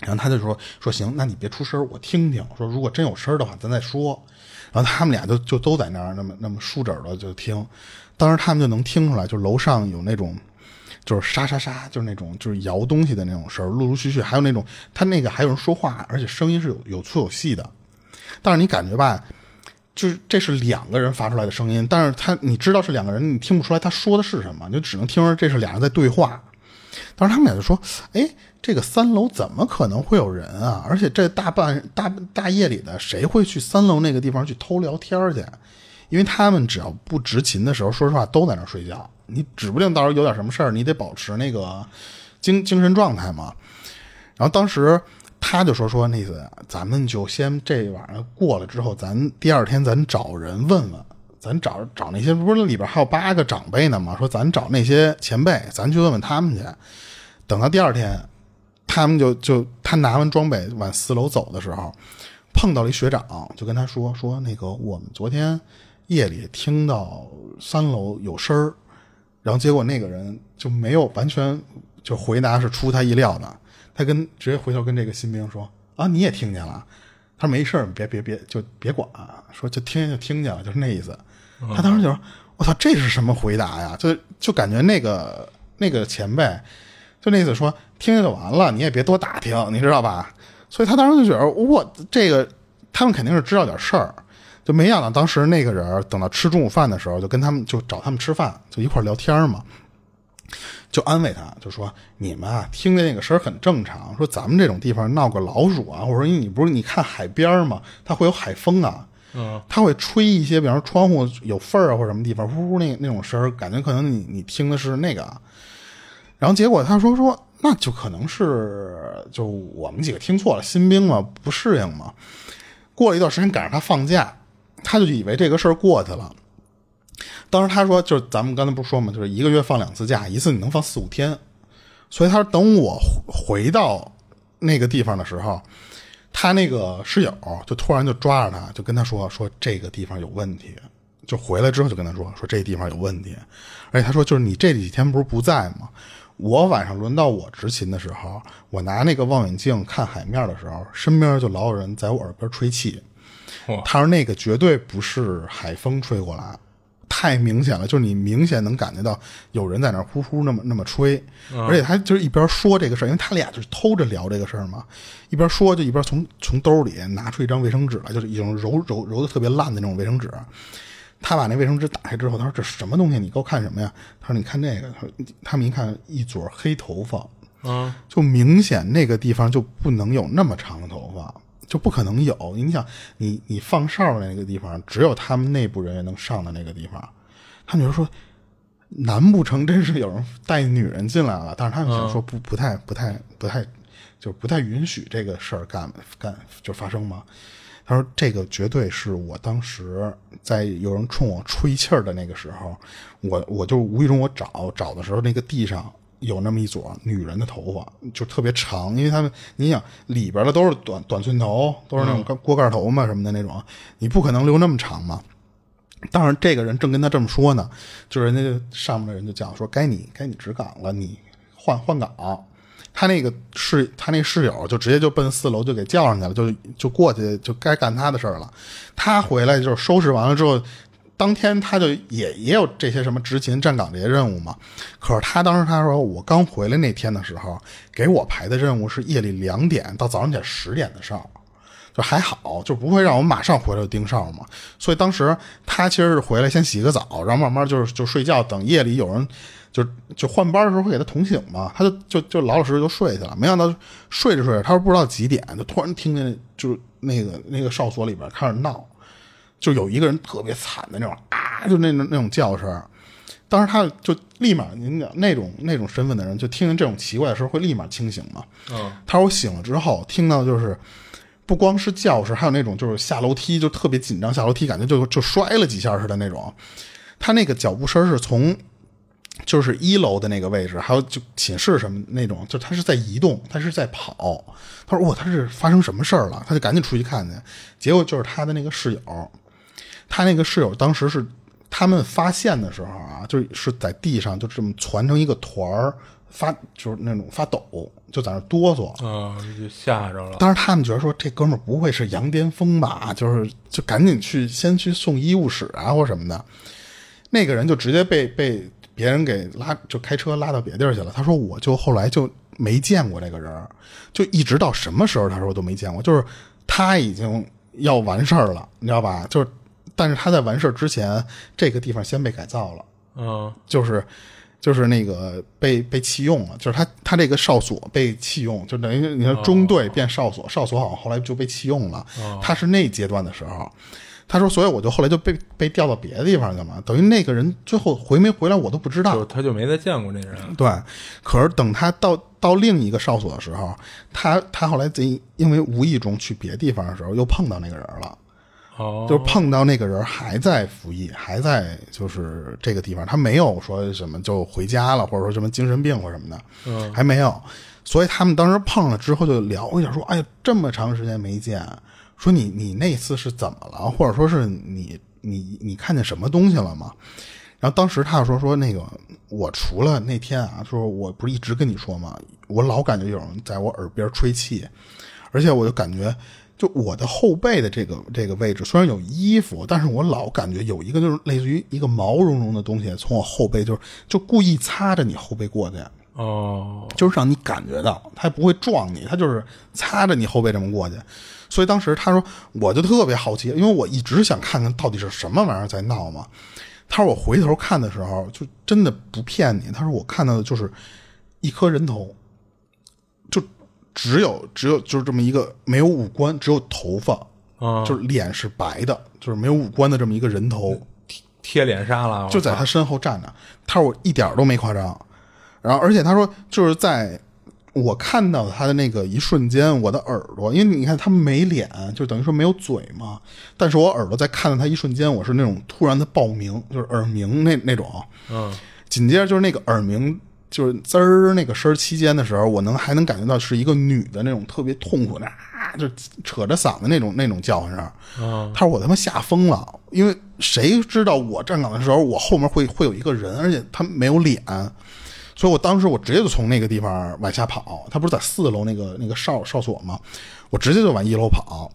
然后他就说说行，那你别出声，我听听。说如果真有声的话，咱再说。然后他们俩就就都在那儿那么那么竖着耳朵就听，当时他们就能听出来，就楼上有那种就是沙沙沙，就是那种就是摇东西的那种声陆陆续续还有那种他那个还有人说话，而且声音是有有粗有细的。但是你感觉吧，就是这是两个人发出来的声音，但是他你知道是两个人，你听不出来他说的是什么，你就只能听着这是俩人在对话。当时他们俩就说：“哎，这个三楼怎么可能会有人啊？而且这大半大大夜里的，谁会去三楼那个地方去偷聊天去？因为他们只要不执勤的时候，说实话都在那睡觉。你指不定到时候有点什么事儿，你得保持那个精精神状态嘛。然后当时他就说说那个，咱们就先这晚上过了之后，咱第二天咱找人问问。”咱找找那些不是里边还有八个长辈呢吗？说咱找那些前辈，咱去问问他们去。等到第二天，他们就就他拿完装备往四楼走的时候，碰到了一学长，就跟他说说那个我们昨天夜里听到三楼有声儿，然后结果那个人就没有完全就回答是出他意料的，他跟直接回头跟这个新兵说啊你也听见了，他说没事别别别就别管，说就听见就听见了，就是那意思。他当时就说：“我操，这是什么回答呀？就就感觉那个那个前辈，就那意思说听见就完了，你也别多打听，你知道吧？所以他当时就觉得我这个他们肯定是知道点事儿，就没想到当时那个人等到吃中午饭的时候，就跟他们就找他们吃饭，就一块聊天嘛，就安慰他，就说你们啊听见那个声很正常，说咱们这种地方闹个老鼠啊，或者说你不是你看海边嘛，它会有海风啊。”嗯，它会吹一些，比方说窗户有缝儿啊，或者什么地方呜呜那那种声儿，感觉可能你你听的是那个，然后结果他说说那就可能是就我们几个听错了，新兵嘛不适应嘛。过了一段时间赶上他放假，他就以为这个事儿过去了。当时他说就是咱们刚才不是说嘛，就是一个月放两次假，一次你能放四五天，所以他说等我回到那个地方的时候。他那个室友就突然就抓着他，就跟他说说这个地方有问题，就回来之后就跟他说说这地方有问题，而且他说就是你这几天不是不在吗？我晚上轮到我执勤的时候，我拿那个望远镜看海面的时候，身边就老有人在我耳边吹气。他说那个绝对不是海风吹过来，太明显了，就是你明显能感觉到有人在那儿呼呼那么那么吹，而且他就是一边说这个事儿，因为他俩就是偷着聊这个事儿嘛，一边说就一边从从兜里拿出一张卫生纸来，就是已经揉揉揉的特别烂的那种卫生纸。他把那卫生纸打开之后，他说：“这什么东西？你给我看什么呀？”他说：“你看这个。”他说：“他们一看一撮黑头发，啊，就明显那个地方就不能有那么长的头发，就不可能有。你想，你你放哨的那个地方，只有他们内部人员能上的那个地方。他们就说，难不成真是有人带女人进来了？但是他们想说不不太不太不太，就不太允许这个事儿干干就发生吗？他说这个绝对是我当时在有人冲我吹气儿的那个时候，我我就无意中我找找的时候，那个地上有那么一撮女人的头发，就特别长，因为他们你想里边的都是短短寸头，都是那种锅盖头嘛什么的那种，你不可能留那么长嘛。当然，这个人正跟他这么说呢，就是人家上面的人就讲说，该你该你值岗了，你换换岗。他那个室他那室友就直接就奔四楼就给叫上去了，就就过去就该干他的事儿了。他回来就是收拾完了之后，当天他就也也有这些什么执勤站岗这些任务嘛。可是他当时他说，我刚回来那天的时候，给我排的任务是夜里两点到早上起来十点的哨。就还好，就不会让我马上回来就盯哨嘛。所以当时他其实是回来先洗个澡，然后慢慢就是就睡觉，等夜里有人就就换班的时候会给他捅醒嘛，他就就就老老实实就睡去了。没想到睡着睡着，他说不知道几点，就突然听见就是那个那个哨所里边开始闹，就有一个人特别惨的那种啊，就那种那种叫声。当时他就立马，您讲那种那种身份的人，就听见这种奇怪的声会立马清醒嘛。嗯，他说我醒了之后听到就是。不光是叫声，还有那种就是下楼梯就特别紧张，下楼梯感觉就就摔了几下似的那种。他那个脚步声是从就是一楼的那个位置，还有就寝室什么那种，就他是在移动，他是在跑。他说：“哇，他是发生什么事儿了？”他就赶紧出去看去，结果就是他的那个室友，他那个室友当时是他们发现的时候啊，就是在地上就这么攒成一个团儿。发就是那种发抖，就在那哆嗦啊，就吓着了。当时他们觉得说这哥们儿不会是羊癫疯吧？就是就赶紧去先去送医务室啊或什么的。那个人就直接被被别人给拉，就开车拉到别地儿去了。他说我就后来就没见过这个人，就一直到什么时候他说我都没见过。就是他已经要完事儿了，你知道吧？就是但是他在完事儿之前，这个地方先被改造了，嗯，就是。就是那个被被弃用了，就是他他这个哨所被弃用，就等于你说中队变哨所，哨所好像后来就被弃用了。他是那阶段的时候，他说，所以我就后来就被被调到别的地方去了。等于那个人最后回没回来我都不知道，他就没再见过那人。对，可是等他到到另一个哨所的时候，他他后来在因为无意中去别的地方的时候又碰到那个人了。就是碰到那个人还在服役，还在就是这个地方，他没有说什么就回家了，或者说什么精神病或什么的，嗯，还没有。所以他们当时碰了之后就聊一下，说：“哎呀，这么长时间没见，说你你那次是怎么了？或者说是你你你看见什么东西了吗？”然后当时他说：“说那个我除了那天啊，说我不是一直跟你说吗？我老感觉有人在我耳边吹气，而且我就感觉。”就我的后背的这个这个位置，虽然有衣服，但是我老感觉有一个就是类似于一个毛茸茸的东西从我后背，就是就故意擦着你后背过去，哦，就是让你感觉到，他不会撞你，他就是擦着你后背这么过去。所以当时他说，我就特别好奇，因为我一直想看看到底是什么玩意儿在闹嘛。他说我回头看的时候，就真的不骗你，他说我看到的就是一颗人头。只有只有就是这么一个没有五官，只有头发，啊，就是脸是白的，就是没有五官的这么一个人头，贴贴脸杀了，就在他身后站着。他说我一点都没夸张，然后而且他说就是在我看到他的那个一瞬间，我的耳朵，因为你看他没脸，就等于说没有嘴嘛，但是我耳朵在看到他一瞬间，我是那种突然的爆鸣，就是耳鸣那那种，嗯，紧接着就是那个耳鸣。就是滋儿那个声期间的时候，我能还能感觉到是一个女的那种特别痛苦的啊，就扯着嗓子那种那种叫唤声。他说我他妈吓疯了，因为谁知道我站岗的时候，我后面会会有一个人，而且他没有脸，所以我当时我直接就从那个地方往下跑。他不是在四楼那个那个哨哨所吗？我直接就往一楼跑。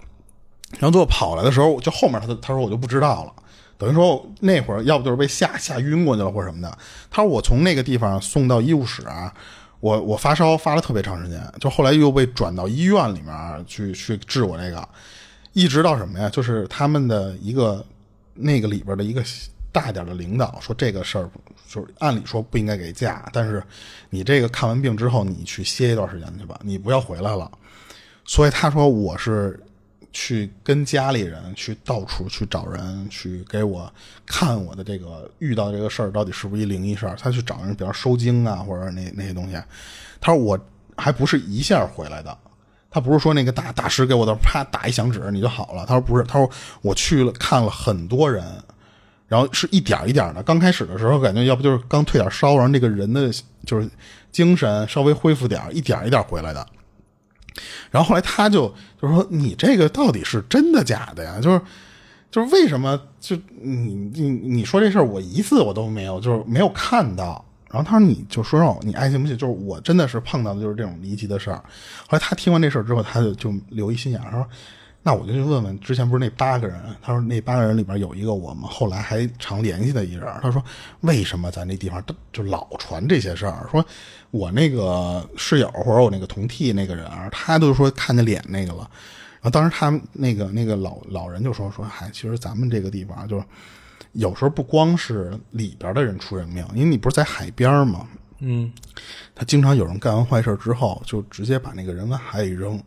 然后最后跑来的时候，就后面他他说我就不知道了，等于说那会儿要不就是被吓吓晕过去了或者什么的。他说我从那个地方送到医务室啊，我我发烧发了特别长时间，就后来又被转到医院里面去去治我这个，一直到什么呀？就是他们的一个那个里边的一个大点的领导说这个事儿就是按理说不应该给假，但是你这个看完病之后你去歇一段时间去吧，你不要回来了。所以他说我是去跟家里人去到处去找人去给我看我的这个遇到这个事儿到底是不是一灵异事儿，他去找人，比方收经啊或者那那些东西。他说我还不是一下回来的，他不是说那个大大师给我的啪打一响指你就好了。他说不是，他说我去了看了很多人，然后是一点一点的。刚开始的时候感觉要不就是刚退点烧，然后那个人的就是精神稍微恢复点，一点一点回来的。然后后来他就就说你这个到底是真的假的呀？就是就是为什么就你你你说这事儿我一次我都没有就是没有看到。然后他说你就说让我你爱信不信，就是我真的是碰到的就是这种离奇的事儿。后来他听完这事儿之后，他就就留一心眼，他说。那我就去问问，之前不是那八个人？他说那八个人里边有一个我们后来还常联系的一人。他说为什么咱那地方都就老传这些事儿？说我那个室友或者我那个同替那个人，他都说看见脸那个了。然后当时他们那个那个老老人就说说，嗨，其实咱们这个地方就是有时候不光是里边的人出人命，因为你不是在海边吗？嗯，他经常有人干完坏事之后，就直接把那个人往海里扔。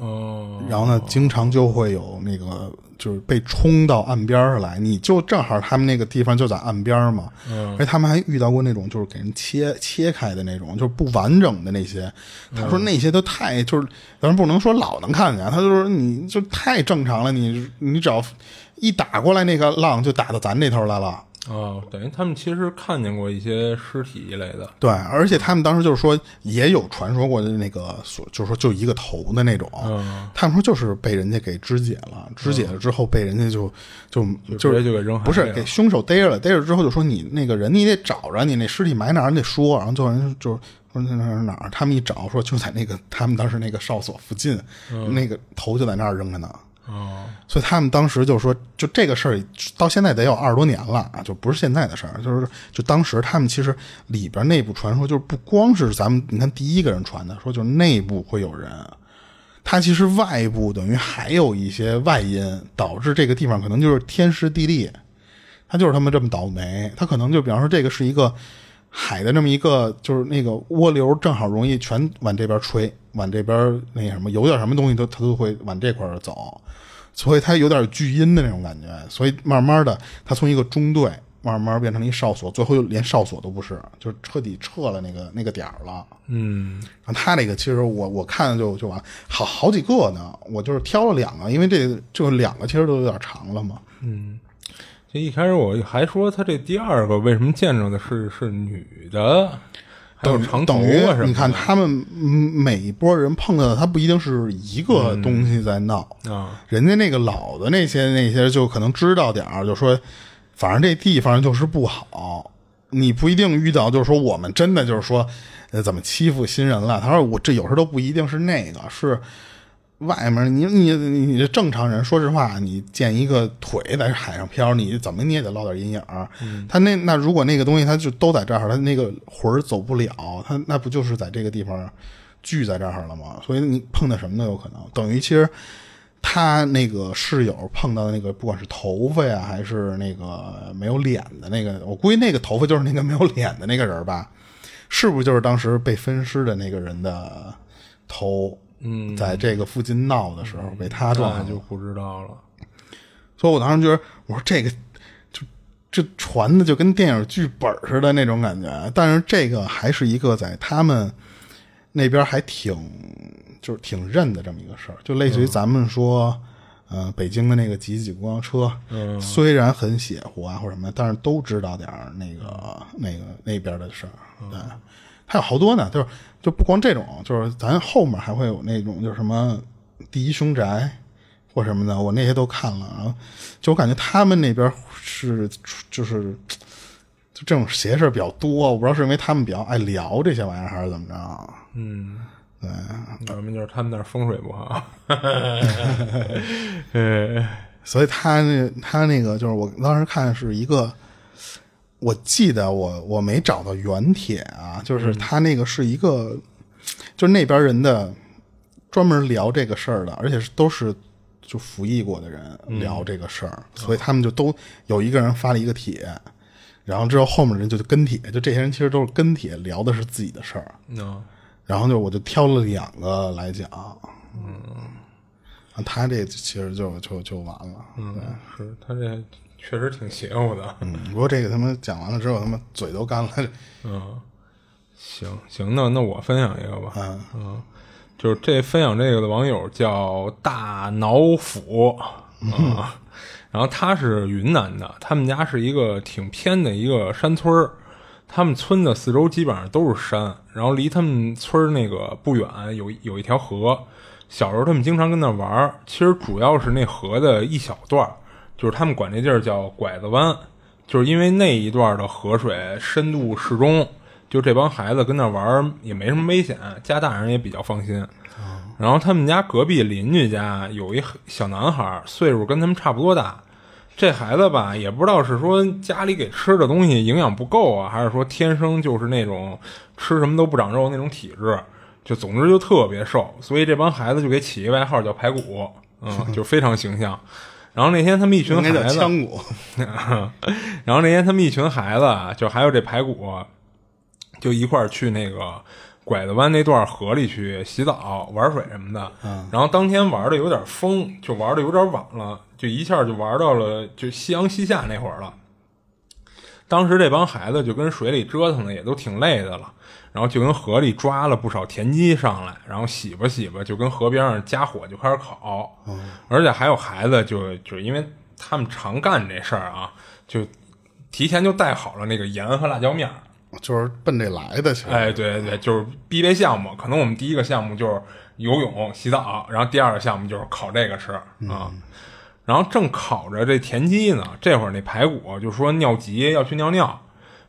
哦，然后呢，经常就会有那个，就是被冲到岸边上来。你就正好他们那个地方就在岸边嘛，而且他们还遇到过那种就是给人切切开的那种，就是不完整的那些。他说那些都太就是，咱不能说老能看见，他就说你就太正常了，你你只要一打过来，那个浪就打到咱这头来了。哦，等于他们其实看见过一些尸体一类的，对，而且他们当时就是说也有传说过的那个，所就是说就一个头的那种，他们说就是被人家给肢解了，肢解了之后被人家就就就直接就给扔，不是给凶手逮着了，逮着之后就说你那个人你得找着，你那尸体埋哪儿你得说，然后最后人就说那哪哪儿，他们一找说就在那个他们当时那个哨所附近，那个头就在那儿扔着呢。哦，所以他们当时就说，就这个事儿到现在得有二十多年了啊，就不是现在的事儿，就是就当时他们其实里边内部传说，就是不光是咱们你看第一个人传的，说就是内部会有人，他其实外部等于还有一些外因导致这个地方可能就是天时地利，他就是他们这么倒霉，他可能就比方说这个是一个海的这么一个就是那个涡流正好容易全往这边吹，往这边那什么有点什么东西都他都会往这块儿走。所以他有点巨阴的那种感觉，所以慢慢的，他从一个中队慢慢变成了一哨所，最后连哨所都不是，就彻底撤了那个那个点儿了。嗯，然后他那个其实我我看就就完，好好几个呢，我就是挑了两个，因为这就两个其实都有点长了嘛。嗯，就一开始我还说他这第二个为什么见着的是是女的。等等于你看，他们每一波人碰到的，他不一定是一个东西在闹啊。人家那个老的那些那些，就可能知道点儿，就说反正这地方就是不好。你不一定遇到，就是说我们真的就是说，呃，怎么欺负新人了？他说我这有时候都不一定是那个是。外面你你你这正常人，说实话，你见一个腿在海上漂，你怎么你也得落点阴影。他那那如果那个东西他就都在这儿，他那个魂儿走不了，他那不就是在这个地方聚在这儿了吗？所以你碰到什么都有可能。等于其实他那个室友碰到的那个，不管是头发呀，还是那个没有脸的那个，我估计那个头发就是那个没有脸的那个人吧？是不是就是当时被分尸的那个人的头？嗯，在这个附近闹的时候被他撞，就不知道了。所以我当时觉得，我说这个就这传的就跟电影剧本似的那种感觉。但是这个还是一个在他们那边还挺就是挺认的这么一个事儿，就类似于咱们说，呃，北京的那个挤挤公交车，虽然很邪乎啊或者什么，但是都知道点那个那个那边的事儿。对，还有好多呢，就是。就不光这种，就是咱后面还会有那种，就是什么第一凶宅或什么的，我那些都看了。然后就我感觉他们那边是就是就这种邪事比较多，我不知道是因为他们比较爱聊这些玩意儿，还是怎么着。嗯，对，要不然就是他们那儿风水不好。呃，所以他那他那个就是我当时看是一个，我记得我我没找到原帖啊，就是他那个是一个，就是那边人的专门聊这个事儿的，而且是都是就服役过的人聊这个事儿，所以他们就都有一个人发了一个帖，然后之后后面人就跟帖，就这些人其实都是跟帖聊的是自己的事儿，那然后就我就挑了两个来讲，嗯，他这其实就就就完了，嗯，是他这确实挺邪乎的。嗯，不过这个他妈讲完了之后，他妈嘴都干了。嗯，行行，那那我分享一个吧。嗯嗯，就是这分享这个的网友叫大脑斧啊，然后他是云南的，他们家是一个挺偏的一个山村儿，他们村的四周基本上都是山，然后离他们村儿那个不远有有一条河，小时候他们经常跟那玩儿，其实主要是那河的一小段儿，就是他们管这地儿叫拐子湾，就是因为那一段的河水深度适中，就这帮孩子跟那玩儿也没什么危险，家大人也比较放心。然后他们家隔壁邻居家有一小男孩，岁数跟他们差不多大。这孩子吧，也不知道是说家里给吃的东西营养不够啊，还是说天生就是那种吃什么都不长肉那种体质，就总之就特别瘦。所以这帮孩子就给起一外号叫排骨，嗯，就非常形象。然后那天他们一群孩子，枪骨，然后那天他们一群孩子啊，就还有这排骨，就一块儿去那个拐子湾那段河里去洗澡、玩水什么的。然后当天玩的有点疯，就玩的有点晚了，就一下就玩到了就夕阳西下那会儿了。当时这帮孩子就跟水里折腾的也都挺累的了，然后就跟河里抓了不少田鸡上来，然后洗吧洗吧，就跟河边上加火就开始烤。而且还有孩子就就因为他们常干这事儿啊，就提前就带好了那个盐和辣椒面儿。就是奔这来的。哎，对对对，就是必备项目。可能我们第一个项目就是游泳、洗澡，然后第二个项目就是烤这个吃啊。然后正烤着这田鸡呢，这会儿那排骨就说尿急要去尿尿，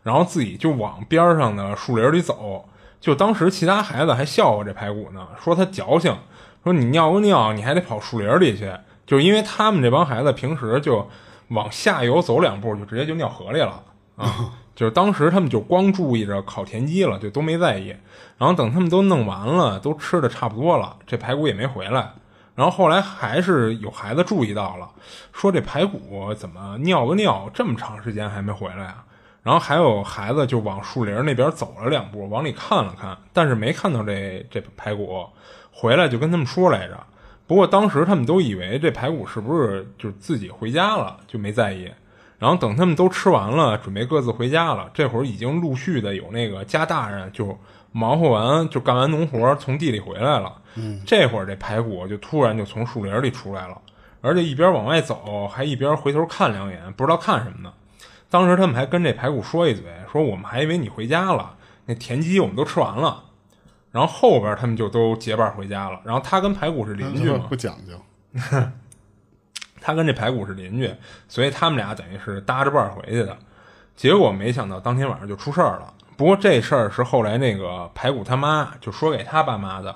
然后自己就往边上的树林里走。就当时其他孩子还笑话这排骨呢，说他矫情，说你尿个尿你还得跑树林里去，就是因为他们这帮孩子平时就往下游走两步就直接就尿河里了啊。就是当时他们就光注意着烤田鸡了，就都没在意。然后等他们都弄完了，都吃的差不多了，这排骨也没回来。然后后来还是有孩子注意到了，说这排骨怎么尿个尿这么长时间还没回来啊？然后还有孩子就往树林那边走了两步，往里看了看，但是没看到这这排骨，回来就跟他们说来着。不过当时他们都以为这排骨是不是就自己回家了，就没在意。然后等他们都吃完了，准备各自回家了。这会儿已经陆续的有那个家大人就忙活完，就干完农活，从地里回来了。嗯，这会儿这排骨就突然就从树林里出来了，而且一边往外走，还一边回头看两眼，不知道看什么呢。当时他们还跟这排骨说一嘴，说我们还以为你回家了，那田鸡我们都吃完了。然后后边他们就都结伴回家了。然后他跟排骨是邻居嘛，不讲究。他跟这排骨是邻居，所以他们俩等于是搭着伴儿回去的。结果没想到当天晚上就出事儿了。不过这事儿是后来那个排骨他妈就说给他爸妈的。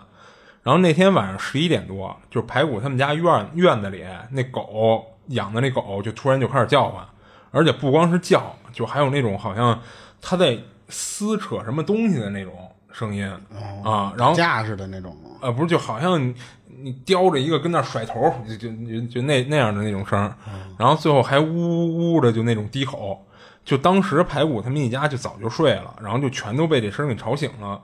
然后那天晚上十一点多，就是排骨他们家院院子里那狗养的那狗就突然就开始叫唤，而且不光是叫，就还有那种好像它在撕扯什么东西的那种声音、啊。然后架似的那种。呃，不是，就好像你你叼着一个跟那儿甩头，就就就就那那样的那种声儿，然后最后还呜呜呜的就那种低吼，就当时排骨他们一家就早就睡了，然后就全都被这声给吵醒了。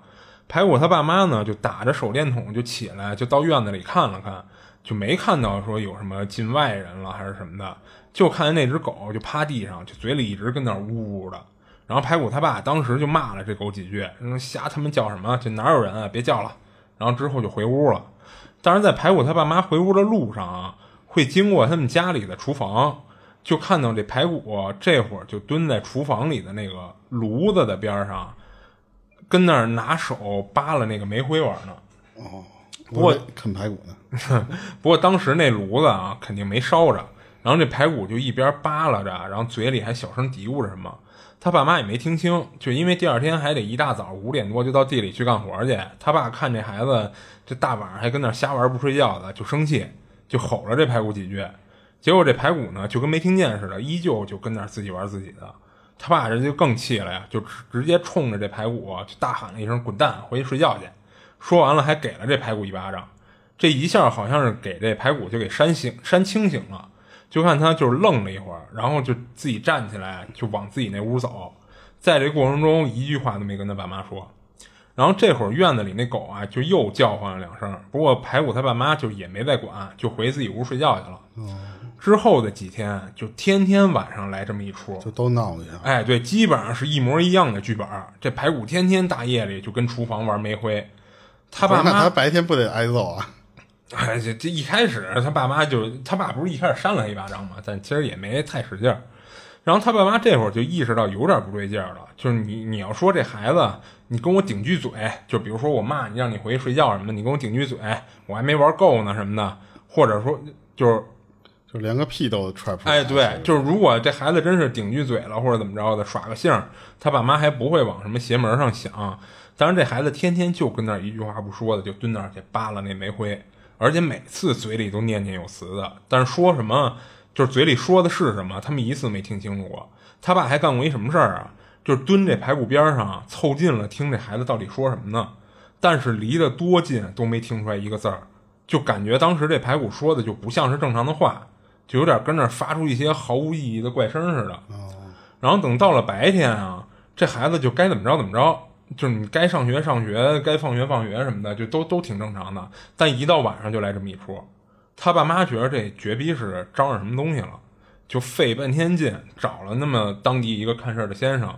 排骨他爸妈呢就打着手电筒就起来，就到院子里看了看，就没看到说有什么进外人了还是什么的，就看见那只狗就趴地上，就嘴里一直跟那呜呜的。然后排骨他爸当时就骂了这狗几句，瞎他妈叫什么？这哪有人啊？别叫了。然后之后就回屋了，但是在排骨他爸妈回屋的路上啊，会经过他们家里的厨房，就看到这排骨这会儿就蹲在厨房里的那个炉子的边上，跟那儿拿手扒拉那个煤灰玩呢。哦，不过啃排骨呢。不过当时那炉子啊肯定没烧着，然后这排骨就一边扒拉着，然后嘴里还小声嘀咕着什么。他爸妈也没听清，就因为第二天还得一大早五点多就到地里去干活去。他爸看这孩子这大晚上还跟那瞎玩不睡觉的，就生气，就吼了这排骨几句。结果这排骨呢就跟没听见似的，依旧就跟那自己玩自己的。他爸这就更气了呀，就直接冲着这排骨就大喊了一声“滚蛋，回去睡觉去”。说完了还给了这排骨一巴掌，这一下好像是给这排骨就给扇醒、扇清醒了。就看他就是愣了一会儿，然后就自己站起来就往自己那屋走，在这过程中一句话都没跟他爸妈说。然后这会儿院子里那狗啊就又叫唤了两声，不过排骨他爸妈就也没再管，就回自己屋睡觉去了。之后的几天就天天晚上来这么一出，就都闹一下。哎，对，基本上是一模一样的剧本。这排骨天天大夜里就跟厨房玩煤灰，他爸妈那他白天不得挨揍啊？哎，这这一开始他爸妈就他爸不是一开始扇了一巴掌嘛，但其实也没太使劲儿。然后他爸妈这会儿就意识到有点不对劲儿了，就是你你要说这孩子，你跟我顶句嘴，就比如说我骂你让你回去睡觉什么的，你跟我顶句嘴，我还没玩够呢什么的，或者说就是就连个屁都踹不出来。哎，对，就是如果这孩子真是顶句嘴了或者怎么着的耍个性，他爸妈还不会往什么邪门上想。当然这孩子天天就跟那儿一句话不说的就蹲那儿去扒拉那煤灰。而且每次嘴里都念念有词的，但是说什么就是嘴里说的是什么，他们一次没听清楚过。他爸还干过一什么事儿啊？就是蹲这排骨边上凑近了听这孩子到底说什么呢？但是离得多近都没听出来一个字儿，就感觉当时这排骨说的就不像是正常的话，就有点跟那发出一些毫无意义的怪声似的。然后等到了白天啊，这孩子就该怎么着怎么着。就是你该上学上学，该放学放学什么的，就都都挺正常的。但一到晚上就来这么一出，他爸妈觉得这绝逼是招上什么东西了，就费半天劲找了那么当地一个看事儿的先生，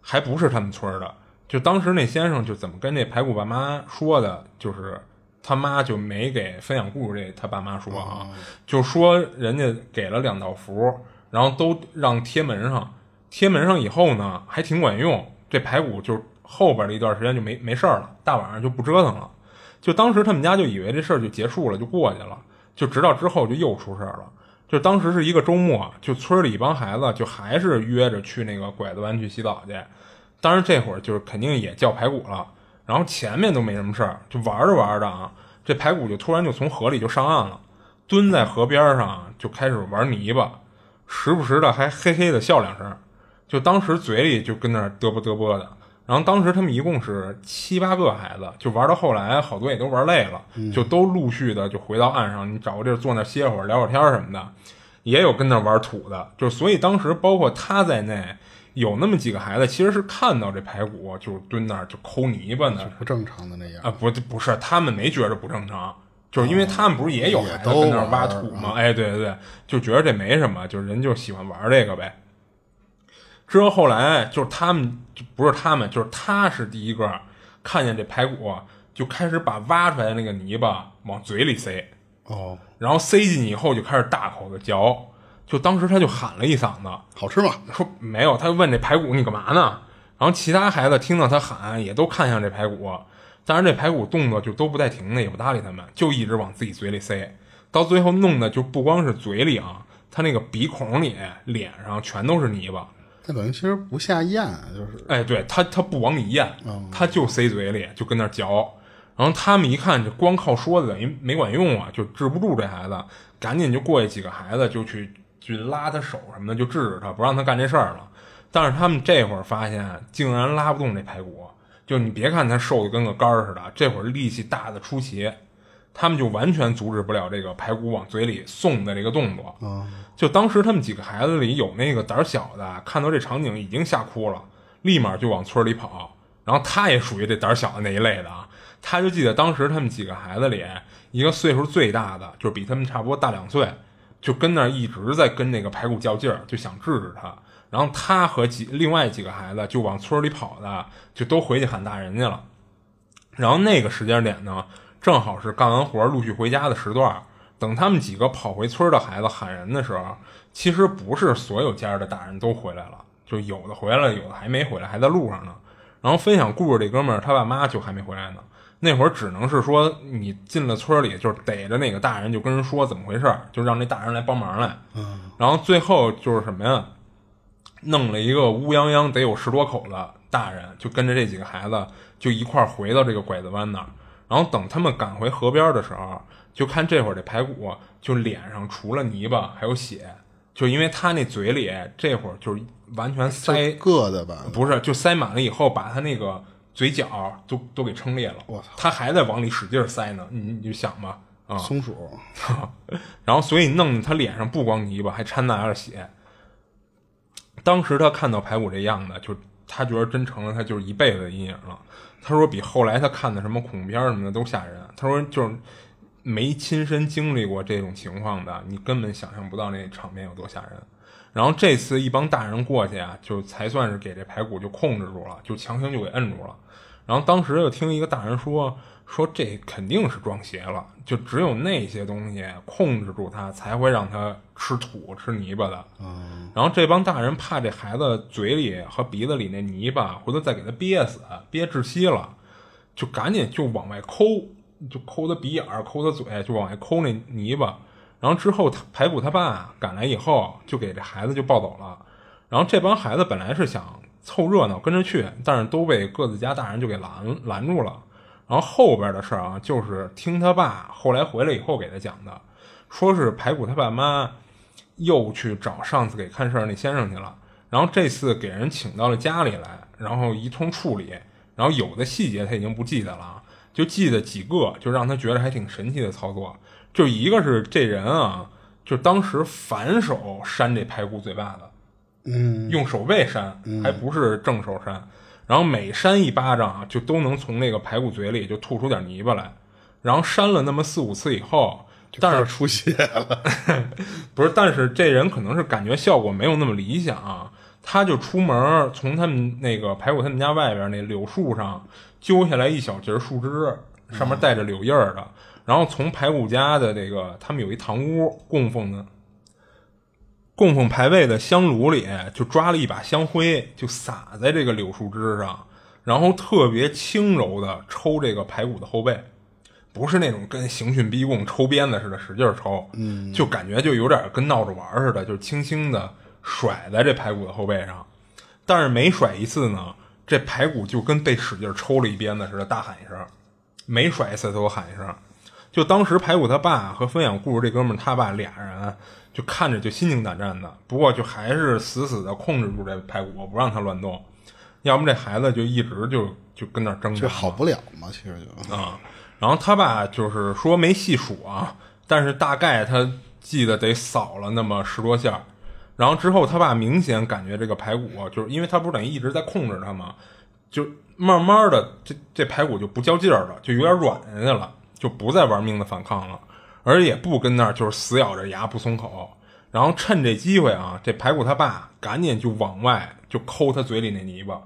还不是他们村的。就当时那先生就怎么跟那排骨爸妈说的，就是他妈就没给分享故事这他爸妈说啊，就说人家给了两道符，然后都让贴门上，贴门上以后呢还挺管用，这排骨就。后边的一段时间就没没事了，大晚上就不折腾了。就当时他们家就以为这事儿就结束了，就过去了。就直到之后就又出事儿了。就当时是一个周末，就村里一帮孩子就还是约着去那个拐子湾去洗澡去。当然这会儿就是肯定也叫排骨了。然后前面都没什么事儿，就玩着玩着啊，这排骨就突然就从河里就上岸了，蹲在河边上就开始玩泥巴，时不时的还嘿嘿的笑两声，就当时嘴里就跟那嘚啵嘚啵的。然后当时他们一共是七八个孩子，就玩到后来，好多也都玩累了，就都陆续的就回到岸上，你找个地儿坐那歇会儿，聊会儿天什么的。也有跟那玩土的，就所以当时包括他在内，有那么几个孩子其实是看到这排骨就蹲那儿就抠泥巴呢，不正常的那样。啊，不不是，他们没觉着不正常，就是因为他们不是也有孩子跟那儿挖土吗？哎，对对对，就觉得这没什么，就是人就喜欢玩这个呗。之后后来就是他们，就不是他们，就是他是第一个看见这排骨，就开始把挖出来的那个泥巴往嘴里塞，哦，然后塞进去以后就开始大口的嚼，就当时他就喊了一嗓子，好吃吗？说没有，他问这排骨你干嘛呢？然后其他孩子听到他喊，也都看向这排骨，但是这排骨动作就都不带停的，也不搭理他们，就一直往自己嘴里塞，到最后弄的就不光是嘴里啊，他那个鼻孔里、脸上全都是泥巴。他等于其实不下咽，就是哎，对他他不往里咽，他就塞嘴里，就跟那嚼。然后他们一看，这光靠说的等于没管用啊，就治不住这孩子，赶紧就过去几个孩子就去去拉他手什么的，就制止他，不让他干这事儿了。但是他们这会儿发现，竟然拉不动这排骨。就你别看他瘦的跟个杆儿似的，这会儿力气大的出奇。他们就完全阻止不了这个排骨往嘴里送的这个动作。就当时他们几个孩子里有那个胆小的，看到这场景已经吓哭了，立马就往村里跑。然后他也属于这胆小的那一类的啊，他就记得当时他们几个孩子里，一个岁数最大的，就是比他们差不多大两岁，就跟那一直在跟那个排骨较劲儿，就想制止他。然后他和几另外几个孩子就往村里跑的，就都回去喊大人去了。然后那个时间点呢？正好是干完活陆续回家的时段，等他们几个跑回村的孩子喊人的时候，其实不是所有家的大人都回来了，就有的回来了，有的还没回来，还在路上呢。然后分享故事这哥们儿，他爸妈就还没回来呢。那会儿只能是说，你进了村里，就是逮着那个大人，就跟人说怎么回事，就让那大人来帮忙来。嗯。然后最后就是什么呀？弄了一个乌泱泱得有十多口的大人，就跟着这几个孩子就一块儿回到这个拐子湾那儿。然后等他们赶回河边的时候，就看这会儿这排骨就脸上除了泥巴还有血，就因为他那嘴里这会儿就是完全塞硌的吧？不是，就塞满了以后，把他那个嘴角都都给撑裂了。我操！他还在往里使劲塞呢，你你就想吧，啊，松鼠。然后所以弄得他脸上不光泥巴，还掺杂着血。当时他看到排骨这样的，就他觉得真成了他就是一辈子的阴影了。他说比后来他看的什么恐怖片什么的都吓人。他说就是没亲身经历过这种情况的，你根本想象不到那场面有多吓人。然后这次一帮大人过去啊，就才算是给这排骨就控制住了，就强行就给摁住了。然后当时就听一个大人说。说这肯定是撞邪了，就只有那些东西控制住他，才会让他吃土吃泥巴的。嗯，然后这帮大人怕这孩子嘴里和鼻子里那泥巴回头再给他憋死，憋窒息了，就赶紧就往外抠，就抠他鼻眼儿，抠他嘴，就往外抠那泥巴。然后之后他排骨他爸赶来以后，就给这孩子就抱走了。然后这帮孩子本来是想凑热闹跟着去，但是都被各自家大人就给拦拦住了。然后后边的事儿啊，就是听他爸后来回来以后给他讲的，说是排骨他爸妈又去找上次给看事儿那先生去了，然后这次给人请到了家里来，然后一通处理，然后有的细节他已经不记得了，就记得几个，就让他觉得还挺神奇的操作，就一个是这人啊，就当时反手扇这排骨嘴巴子，嗯，用手背扇，还不是正手扇。然后每扇一巴掌，就都能从那个排骨嘴里就吐出点泥巴来。然后扇了那么四五次以后，但是出血了，不是？但是这人可能是感觉效果没有那么理想啊，他就出门从他们那个排骨他们家外边那柳树上揪下来一小截树枝，上面带着柳叶的，然后从排骨家的这个他们有一堂屋供奉的。供奉牌位的香炉里，就抓了一把香灰，就撒在这个柳树枝上，然后特别轻柔的抽这个排骨的后背，不是那种跟刑讯逼供抽鞭子似的使劲抽，嗯，就感觉就有点跟闹着玩似的，就轻轻的甩在这排骨的后背上，但是每甩一次呢，这排骨就跟被使劲抽了一鞭子似的，大喊一声，每甩一次都喊一声，就当时排骨他爸和分享故事这哥们他爸俩人。就看着就心惊胆战的，不过就还是死死的控制住这排骨，不让他乱动，要么这孩子就一直就就跟那挣扎，就好不了嘛。其实就啊，然后他爸就是说没细数啊，但是大概他记得得扫了那么十多下，然后之后他爸明显感觉这个排骨，就是因为他不是等于一直在控制他嘛，就慢慢的这这排骨就不较劲儿了，就有点软下去了，就不再玩命的反抗了。而也不跟那儿就是死咬着牙不松口，然后趁这机会啊，这排骨他爸赶紧就往外就抠他嘴里那泥巴，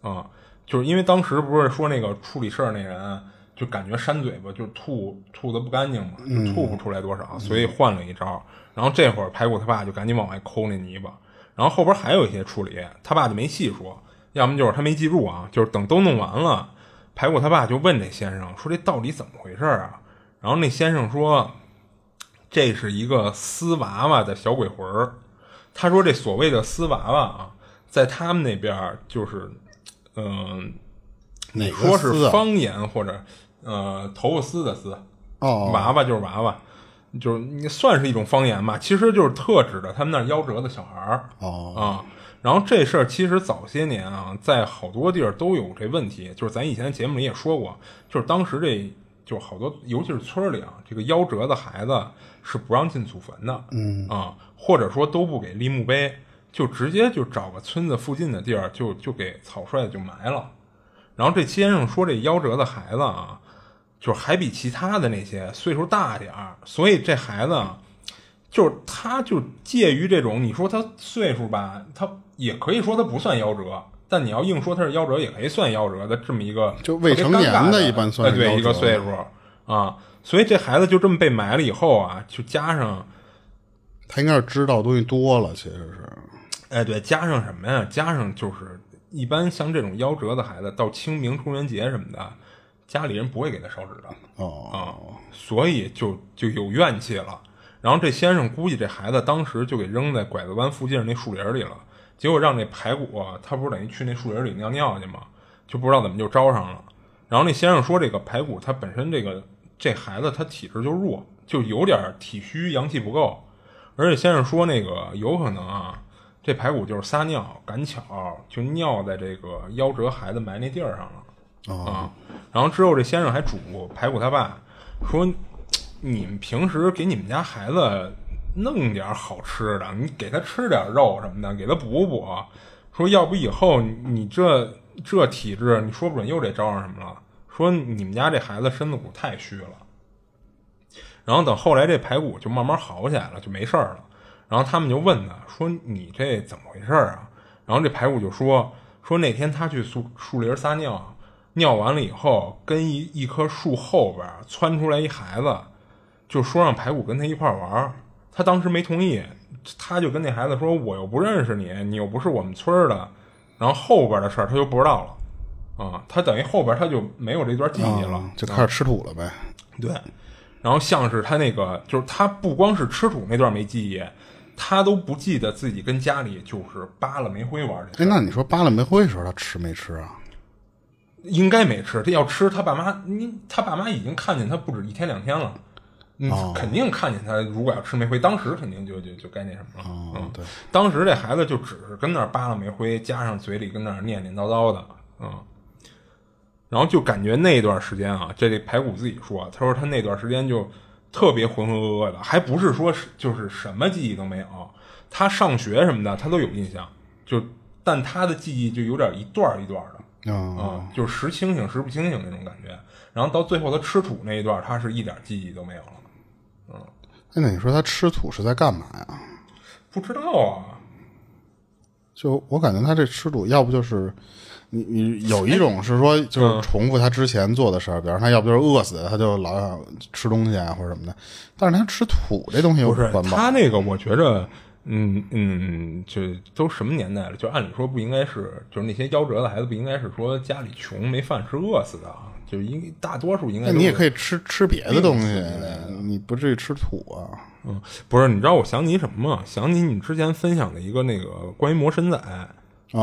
啊，就是因为当时不是说那个处理事儿那人就感觉扇嘴巴就吐吐的不干净嘛，吐不出来多少，所以换了一招。然后这会儿排骨他爸就赶紧往外抠那泥巴，然后后边还有一些处理，他爸就没细说，要么就是他没记住啊，就是等都弄完了，排骨他爸就问这先生说这到底怎么回事啊？然后那先生说：“这是一个丝娃娃的小鬼魂儿。”他说：“这所谓的丝娃娃啊，在他们那边就是，嗯，哪说是方言或者呃头发丝的丝哦，娃娃就是娃娃，就是你算是一种方言吧。其实就是特指的他们那儿夭折的小孩儿哦啊。然后这事儿其实早些年啊，在好多地儿都有这问题，就是咱以前节目里也说过，就是当时这。”就好多，尤其是村里啊，这个夭折的孩子是不让进祖坟的，嗯啊，或者说都不给立墓碑，就直接就找个村子附近的地儿，就就给草率的就埋了。然后这先生说，这夭折的孩子啊，就是还比其他的那些岁数大点儿，所以这孩子就是他就介于这种，你说他岁数吧，他也可以说他不算夭折。但你要硬说他是夭折，也可以算夭折的这么一个就未成年的一般算对一个岁数啊，所以这孩子就这么被埋了以后啊，就加上他应该是知道东西多了，其实是哎对，加上什么呀？加上就是一般像这种夭折的孩子，到清明、中元节什么的，家里人不会给他烧纸的哦啊，所以就就有怨气了。然后这先生估计这孩子当时就给扔在拐子湾附近那树林里了。结果让那排骨啊，他不是等于去那树林里尿尿去吗，就不知道怎么就招上了。然后那先生说，这个排骨他本身这个这孩子他体质就弱，就有点体虚，阳气不够。而且先生说，那个有可能啊，这排骨就是撒尿，赶巧就尿在这个夭折孩子埋那地儿上了啊。然后之后这先生还嘱咐排骨他爸说：“你们平时给你们家孩子弄点好吃的，你给他吃点肉什么的，给他补补。说要不以后你这这体质，你说不准又得招上什么了。说你们家这孩子身子骨太虚了。”然后等后来这排骨就慢慢好起来了，就没事儿了。然后他们就问他说：“你这怎么回事啊？”然后这排骨就说：“说那天他去树树林撒尿，尿完了以后，跟一一棵树后边窜出来一孩子，就说让排骨跟他一块玩他当时没同意，他就跟那孩子说：‘我又不认识你，你又不是我们村的。’然后后边的事儿他就不知道了啊。他等于后边他就没有这段记忆了，就开始吃土了呗。对。然后像是他那个，就是他不光是吃土那段没记忆，他都不记得自己跟家里就是扒了煤灰玩去。哎，那你说扒了煤灰的时候，他吃没吃啊？应该没吃。他要吃，他爸妈，你他爸妈已经看见他不止一天两天了，你肯定看见他。如果要吃煤灰，当时肯定就就就该那什么了。嗯，对。当时这孩子就只是跟那儿扒拉煤灰，加上嘴里跟那儿念念叨叨的，嗯。然后就感觉那段时间啊，这这排骨自己说，他说他那段时间就特别浑浑噩噩的，还不是说是就是什么记忆都没有。他上学什么的他都有印象，就但他的记忆就有点一段一段的啊，就是时清醒时不清醒那种感觉。然后到最后他吃土那一段，他是一点记忆都没有了。嗯，那你说他吃土是在干嘛呀？不知道啊。就我感觉他这吃土，要不就是。你你有一种是说，就是重复他之前做的事儿，比方他要不就是饿死，他就老想吃东西啊或者什么的。但是他吃土这东西不是他那个，我觉着，嗯嗯嗯，就都什么年代了，就按理说不应该是，就是那些夭折的孩子不应该是说家里穷没饭吃饿死的啊，就应大多数应该。那你也可以吃吃别的东西，你不至于吃土啊。嗯，不是，你知道我想起什么吗？想起你之前分享的一个那个关于魔神仔。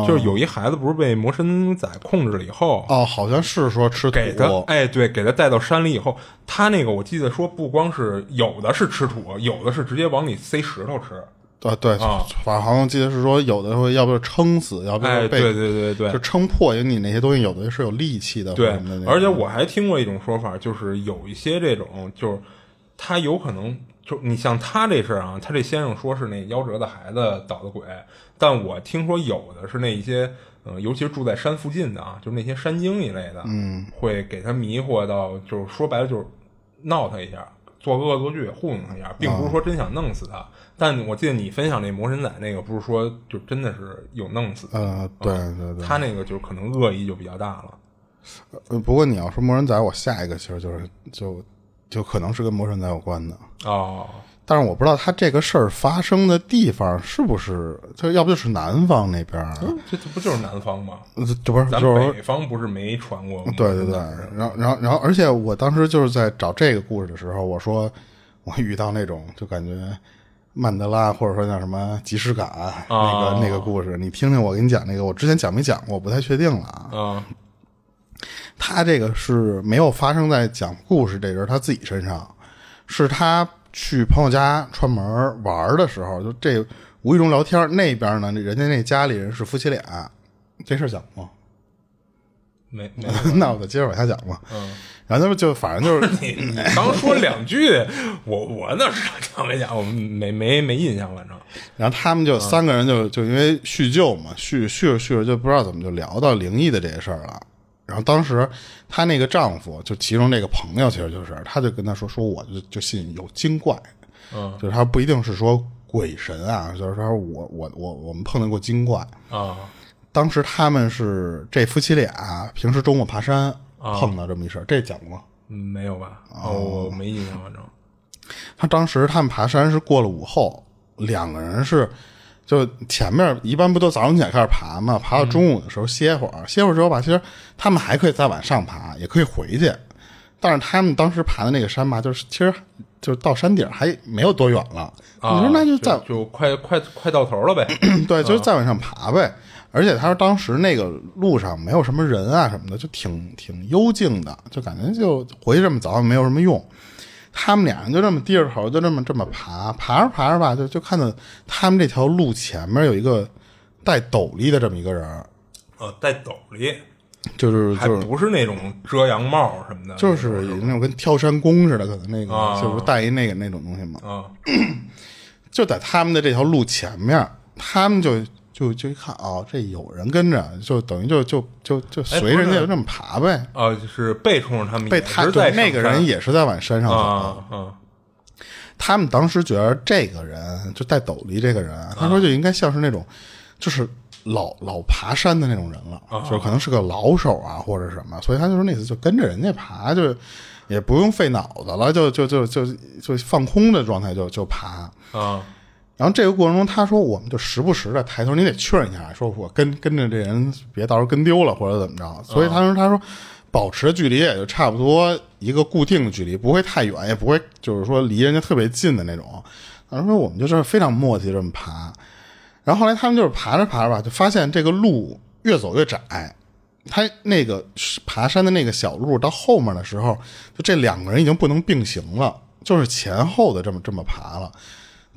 就是有一孩子不是被魔神仔控制了以后哦，好像是说吃土给他哎，对，给他带到山里以后，他那个我记得说不光是有的是吃土，有的是直接往里塞石头吃。啊，对啊，反正好像记得是说有的会要不就撑死，要不就被对对对对，就撑破，因为你那些东西有的是有力气的。对，而且我还听过一种说法，就是有一些这种，就是他有可能就你像他这事儿啊，他这先生说是那夭折的孩子捣的鬼。但我听说有的是那一些，嗯，尤其是住在山附近的啊，就是那些山精一类的，嗯，会给他迷惑到，就是说白了就是闹他一下，做恶作剧糊弄他一下，并不是说真想弄死他。但我记得你分享那魔神仔那个，不是说就真的是有弄死，呃，对对对，他那个就可能恶意就比较大了。呃，不过你要说魔神仔，我下一个其实就是就就可能是跟魔神仔有关的哦。但是我不知道他这个事儿发生的地方是不是，就要不就是南方那边儿，这这不就是南方吗？这不是，就是北方不是没传过吗？对对对，然后然后然后，而且我当时就是在找这个故事的时候，我说我遇到那种就感觉曼德拉或者说叫什么即视感那个那个故事，你听听我给你讲那个，我之前讲没讲过，我不太确定了啊。嗯他这个是没有发生在讲故事这人他自己身上，是他。去朋友家串门玩的时候，就这无意中聊天，那边呢，人家那家里人是夫妻俩，这事讲吗？没没。那我就接着往下讲吧。嗯。然后他们就反正就是 你刚说两句，我我哪知道讲没讲？我没没没印象，反正。然后他们就三个人就就因为叙旧嘛，叙叙着叙着就不知道怎么就聊到灵异的这些事儿了。然后当时，她那个丈夫就其中这个朋友，其实就是，他就跟她说说，我就就信有精怪，嗯，就是他不一定是说鬼神啊，就是说我我我我们碰见过精怪啊。当时他们是这夫妻俩平时周末爬山碰到这么一事这讲过吗？没有吧？哦，没印象，反正。他当时他们爬山是过了午后，两个人是。就前面一般不都早上起来开始爬嘛，爬到中午的时候歇会儿，歇会儿之后吧，其实他们还可以再往上爬，也可以回去。但是他们当时爬的那个山吧，就是其实就是到山顶还没有多远了。啊你说那就再就快快快到头了呗。对，就是再往上爬呗。而且他说当时那个路上没有什么人啊什么的，就挺挺幽静的，就感觉就回去这么早也没有什么用。他们俩人就这么低着头，就这么这么爬，爬着爬着吧，就就看到他们这条路前面有一个戴斗笠的这么一个人，呃，戴斗笠，就是还就是。不是那种遮阳帽什么的，就是有那种跟跳山弓似的，可能那个、啊。就是戴一那个那种东西嘛。啊。就在他们的这条路前面，他们就就就一看哦，这有人跟着，就等于就就就就随人家就这么爬呗。啊，就是背冲着他们，被他对那个人也是在往山上走。啊啊他们当时觉得这个人就戴斗笠这个人，他说就应该像是那种就是老老爬山的那种人了，就是可能是个老手啊或者什么，所以他就说那次就跟着人家爬，就也不用费脑子了，就就就就就放空的状态就就爬。啊然后这个过程中，他说我们就时不时的抬头，你得确认一下，说我跟跟着这人，别到时候跟丢了或者怎么着。所以他说他说保持距离也就差不多一个固定的距离，不会太远，也不会就是说离人家特别近的那种。他说我们就是非常默契这么爬。然后后来他们就是爬着爬着吧，就发现这个路越走越窄。他那个爬山的那个小路到后面的时候，就这两个人已经不能并行了，就是前后的这么这么爬了。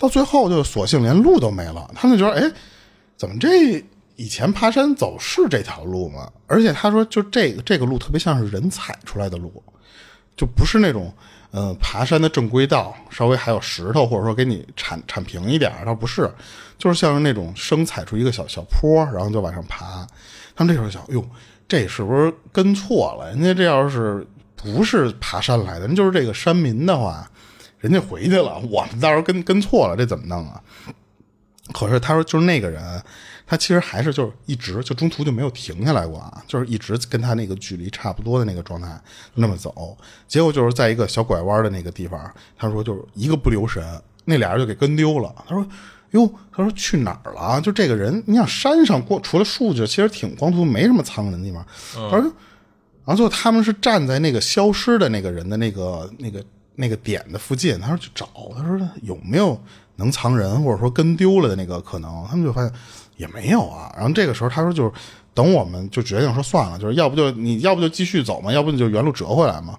到最后就索性连路都没了，他们觉得，哎，怎么这以前爬山走是这条路吗？而且他说，就这个这个路特别像是人踩出来的路，就不是那种呃爬山的正规道，稍微还有石头或者说给你铲铲平一点，倒不是，就是像是那种生踩出一个小小坡，然后就往上爬。他们这时候想，哟，这是不是跟错了？人家这要是不是爬山来的，人就是这个山民的话。人家回去了，我们到时候跟跟错了，这怎么弄啊？可是他说，就是那个人，他其实还是就是一直就中途就没有停下来过啊，就是一直跟他那个距离差不多的那个状态那么走。结果就是在一个小拐弯的那个地方，他说就是一个不留神，那俩人就给跟丢了。他说：“哟，他说去哪儿了？就这个人，你想山上过除了树就其实挺光秃，没什么苍人的地方。他说，然后最后他们是站在那个消失的那个人的那个那个。”那个点的附近，他说去找，他说有没有能藏人或者说跟丢了的那个可能？他们就发现也没有啊。然后这个时候他说就是等我们就决定说算了，就是要不就你要不就继续走嘛，要不你就原路折回来嘛。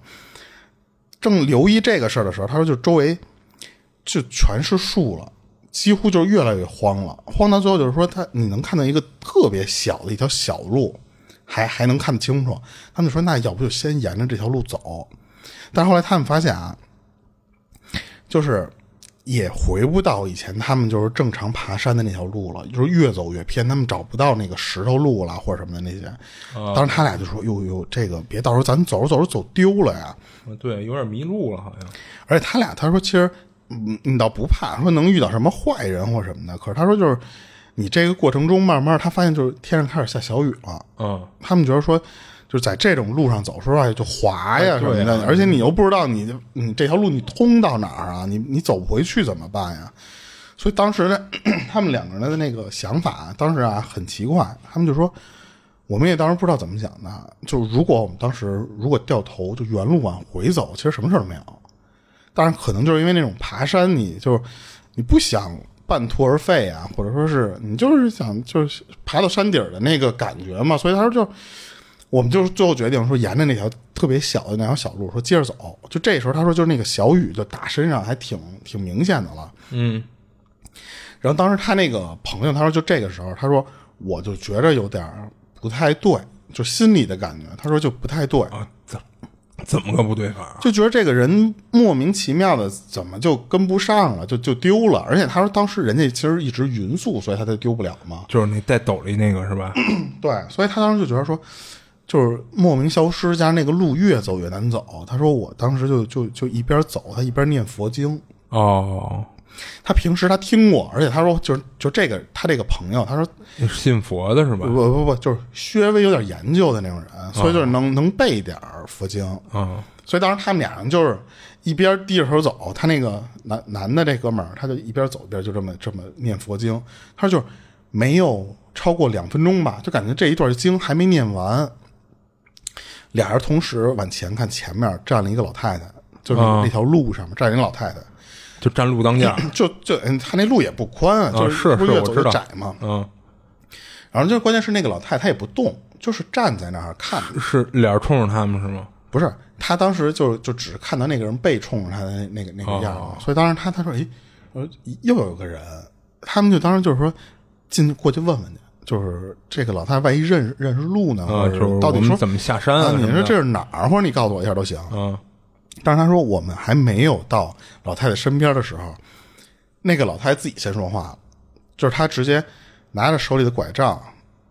正留意这个事儿的时候，他说就周围就全是树了，几乎就越来越荒了，荒到最后就是说他你能看到一个特别小的一条小路，还还能看得清楚。他们说那要不就先沿着这条路走。但是后来他们发现啊，就是也回不到以前他们就是正常爬山的那条路了，就是越走越偏，他们找不到那个石头路了或者什么的那些。当时他俩就说：“哟哟，这个别到时候咱走着走着走丢了呀。对，有点迷路了好像。”而且他俩他说其实嗯，你倒不怕说能遇到什么坏人或什么的，可是他说就是你这个过程中慢慢他发现就是天上开始下小雨了，嗯，他们觉得说。就是在这种路上走，说实话就滑呀什么的，而且你又不知道你你这条路你通到哪儿啊？你你走不回去怎么办呀？所以当时呢，他们两个人的那个想法，当时啊很奇怪，他们就说，我们也当时不知道怎么想的，就如果我们当时如果掉头就原路往回走，其实什么事都没有。当然，可能就是因为那种爬山，你就是你不想半途而废啊，或者说是你就是想就是爬到山顶的那个感觉嘛，所以他说就。我们就是最后决定说，沿着那条特别小的那条小路说接着走。就这时候，他说就是那个小雨就打身上，还挺挺明显的了。嗯。然后当时他那个朋友他说，就这个时候，他说我就觉着有点不太对，就心里的感觉。他说就不太对啊，怎怎么个不对法？就觉得这个人莫名其妙的怎么就跟不上了，就就丢了。而且他说当时人家其实一直匀速，所以他才丢不了嘛。就是那戴斗笠那个是吧？对，所以他当时就觉得说。就是莫名消失，加上那个路越走越难走。他说我当时就就就一边走，他一边念佛经。哦，他平时他听过，而且他说就是就这个他这个朋友，他说信佛的是吧？不不不，就是稍微有点研究的那种人，所以就是能、能背点佛经。啊，所以当时他们俩人就是一边低着头走，他那个男男的这哥们儿，他就一边走一边就这么这么念佛经。他说就是没有超过两分钟吧，就感觉这一段经还没念完。俩人同时往前看，前面站了一个老太太，就是啊那条路上面站一个老太太，就站路当间。就就嗯他那路也不宽啊，就是是不越走越窄嘛。嗯，然后就关键是那个老太太也不动，就是站在那儿看着。是脸冲着他们是吗？不是，他当时就就只看到那个人背冲着他的那个那个样所以当时他他说，诶，呃，又有个人，他们就当时就是说进过去问问去，就是这个老太太万一认识认识路呢，啊，或就是者到底说怎么下山啊？你说这是哪儿？或者你告诉我一下都行。嗯但是他说我们还没有到老太太身边的时候，那个老太太自己先说话了，就是她直接拿着手里的拐杖，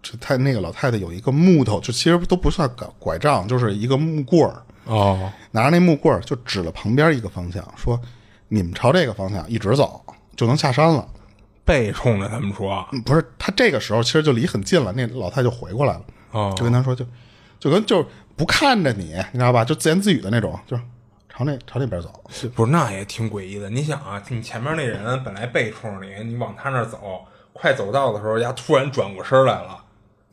就她那个老太太有一个木头，就其实都不算拐拐杖，就是一个木棍儿，哦拿着那木棍儿就指了旁边一个方向，说你们朝这个方向一直走就能下山了。背冲着他们说嗯不是，他这个时候其实就离很近了，那老太太就回过来了，哦就跟他说就就跟就不看着你，你知道吧？就自言自语的那种，就是朝那朝那边走。不是那也挺诡异的。你想啊，你前面那人本来背冲着你，你往他那儿走，快走到的时候，丫突然转过身来了。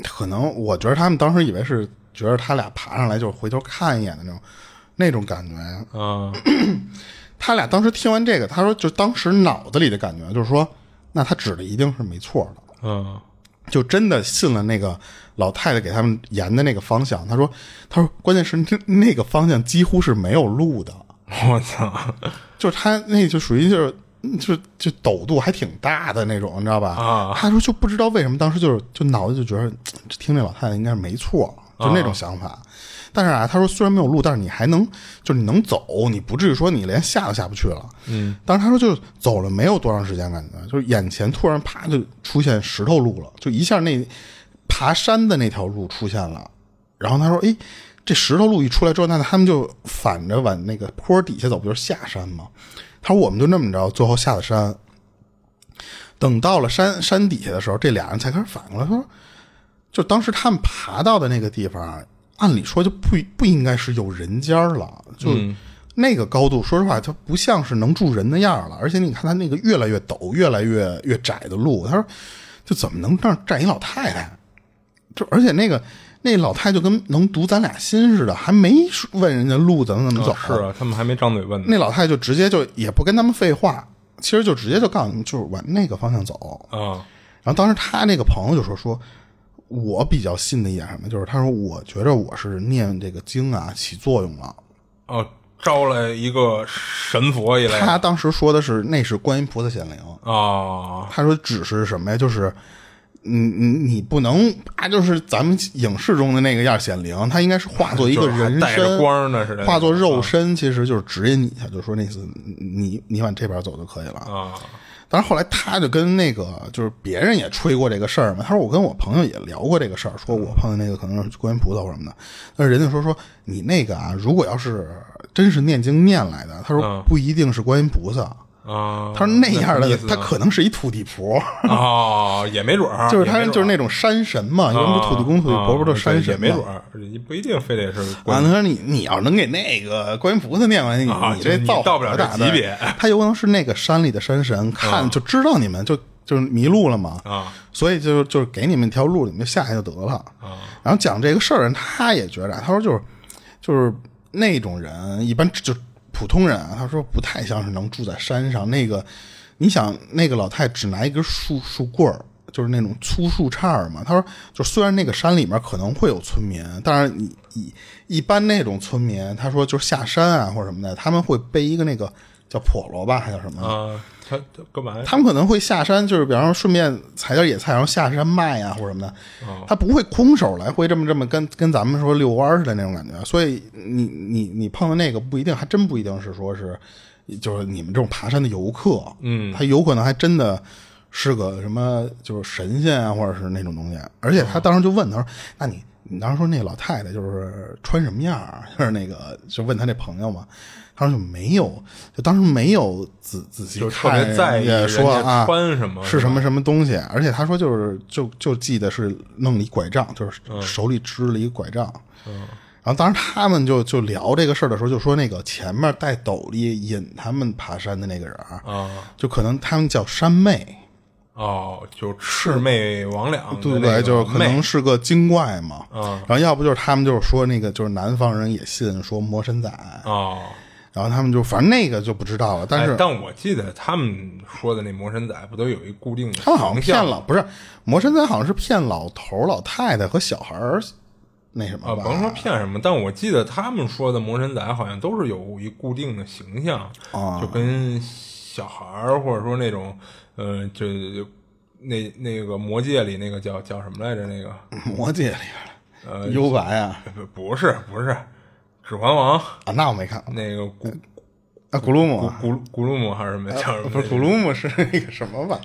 可能我觉得他们当时以为是觉得他俩爬上来就回头看一眼的那种那种感觉。嗯 他俩当时听完这个，他说就当时脑子里的感觉就是说，那他指的一定是没错的，嗯就真的信了那个老太太给他们言的那个方向。他说，他说关键是那那个方向几乎是没有路的，我操！就是他那就属于就是。就就陡度还挺大的那种，你知道吧？啊他说就不知道为什么当时就是就脑子就觉得听那老太太应该是没错，就那种想法。但是啊，他说虽然没有路，但是你还能就是你能走，你不至于说你连下都下不去了。嗯，当时他说就是走了没有多长时间，感觉就是眼前突然啪就出现石头路了，就一下那爬山的那条路出现了。然后他说：“哎，这石头路一出来之后，那他们就反着往那个坡底下走，不就是下山吗？”他说：“我们就那么着，最后下了山。等到了山山底下的时候，这俩人才开始反过来，他说：就当时他们爬到的那个地方，按理说就不不应该是有人间了，就那个高度，说实话，它不像是能住人的样了。而且你看它那个越来越陡、越来越越窄的路，他说，就怎么能这儿站一老太太？就而且那个那老太太就跟能读咱俩心似的，还没问人家路怎么怎么走。是啊，他们还没张嘴问呢。那老太太就直接就也不跟他们废话，其实就直接就告诉你，就是往那个方向走。啊然后当时他那个朋友就说说，我比较信的一点什么，就是他说我觉着我是念这个经啊起作用了。哦，招来一个神佛一类。他当时说的是那是观音菩萨显灵，哦他说只是什么呀，就是。你你你不能啊，就是咱们影视中的那个样显灵，他应该是化作一个人带着身，光的化作肉身，其实就是指引你一下，就说那次你你往这边走就可以了。啊但是后来他就跟那个就是别人也吹过这个事儿嘛，他说我跟我朋友也聊过这个事儿，说我碰见那个可能是观音菩萨或什么的，但是人家说说你那个啊，如果要是真是念经念来的，他说嗯。不一定是观音菩萨，啊！他说那样的他可能是一土地婆，哦，也没准儿，就是他就是那种山神嘛，有人不土地公、土地婆不都是山神也没准嘛。儿，也不一定非得是啊，观他说你你要能给那个观音菩萨念完，你、这造到不了这大的级别他有可能是那个山里的山神，看、就知道你们就就是迷路了嘛，啊所以就就是给你们一条路，你们就下去就得了。啊然后讲这个事儿人，他也觉着，他说就是就是那种人，一般就普通人啊，他说不太像是能住在山上。那个，你想那个老太只拿一根树树棍儿，就是那种粗树杈儿嘛。他说，就虽然那个山里面可能会有村民，但是你一一般那种村民，他说就是下山啊或者什么的，他们会背一个那个叫笸箩吧，还叫什么？他他干嘛呀？他们可能会下山，就是比方说顺便采点野菜，然后下山卖呀、或者什么的。他不会空手来回这么这么跟跟咱们说遛弯似的那种感觉。所以你你你碰到那个不一定，还真不一定是说是就是你们这种爬山的游客，嗯他有可能还真的是个什么就是神仙啊，或者是那种东西。而且他当时就问他说：“那你你当时说那老太太就是穿什么样儿？就是那个就问他那朋友嘛。”他说就没有，就当时没有仔仔细就特看别在意说啊穿什么是什么什么东西，而且他说就是就就记得是弄了一拐杖，就是手里支了一个拐杖。然后当时他们就就聊这个事儿的时候，就说那个前面带斗笠引他们爬山的那个人儿，啊就可能他们叫山妹，哦，就魑魅魍魉的对不对？就是可能是个精怪嘛。嗯然后要不就是他们就是说那个就是南方人也信说魔神仔，哦然然后他们就反正那个就不知道了，但是、哎但我记得他们说的那魔神仔不都有一固定的他们好像骗了不是魔神仔，好像是骗老头儿、老太太和小孩儿那什么啊，吧？甭说骗什么，但我记得他们说的魔神仔好像都是有一固定的形象，啊就跟小孩儿或者说那种呃，就那那个魔界里那个叫叫什么来着？那个 魔界里呃，幽白啊不不是不是，指环王啊，那我没看那个古啊，古鲁姆古啊古古鲁姆还是什么叫什么？不是古鲁姆是那个什么吧？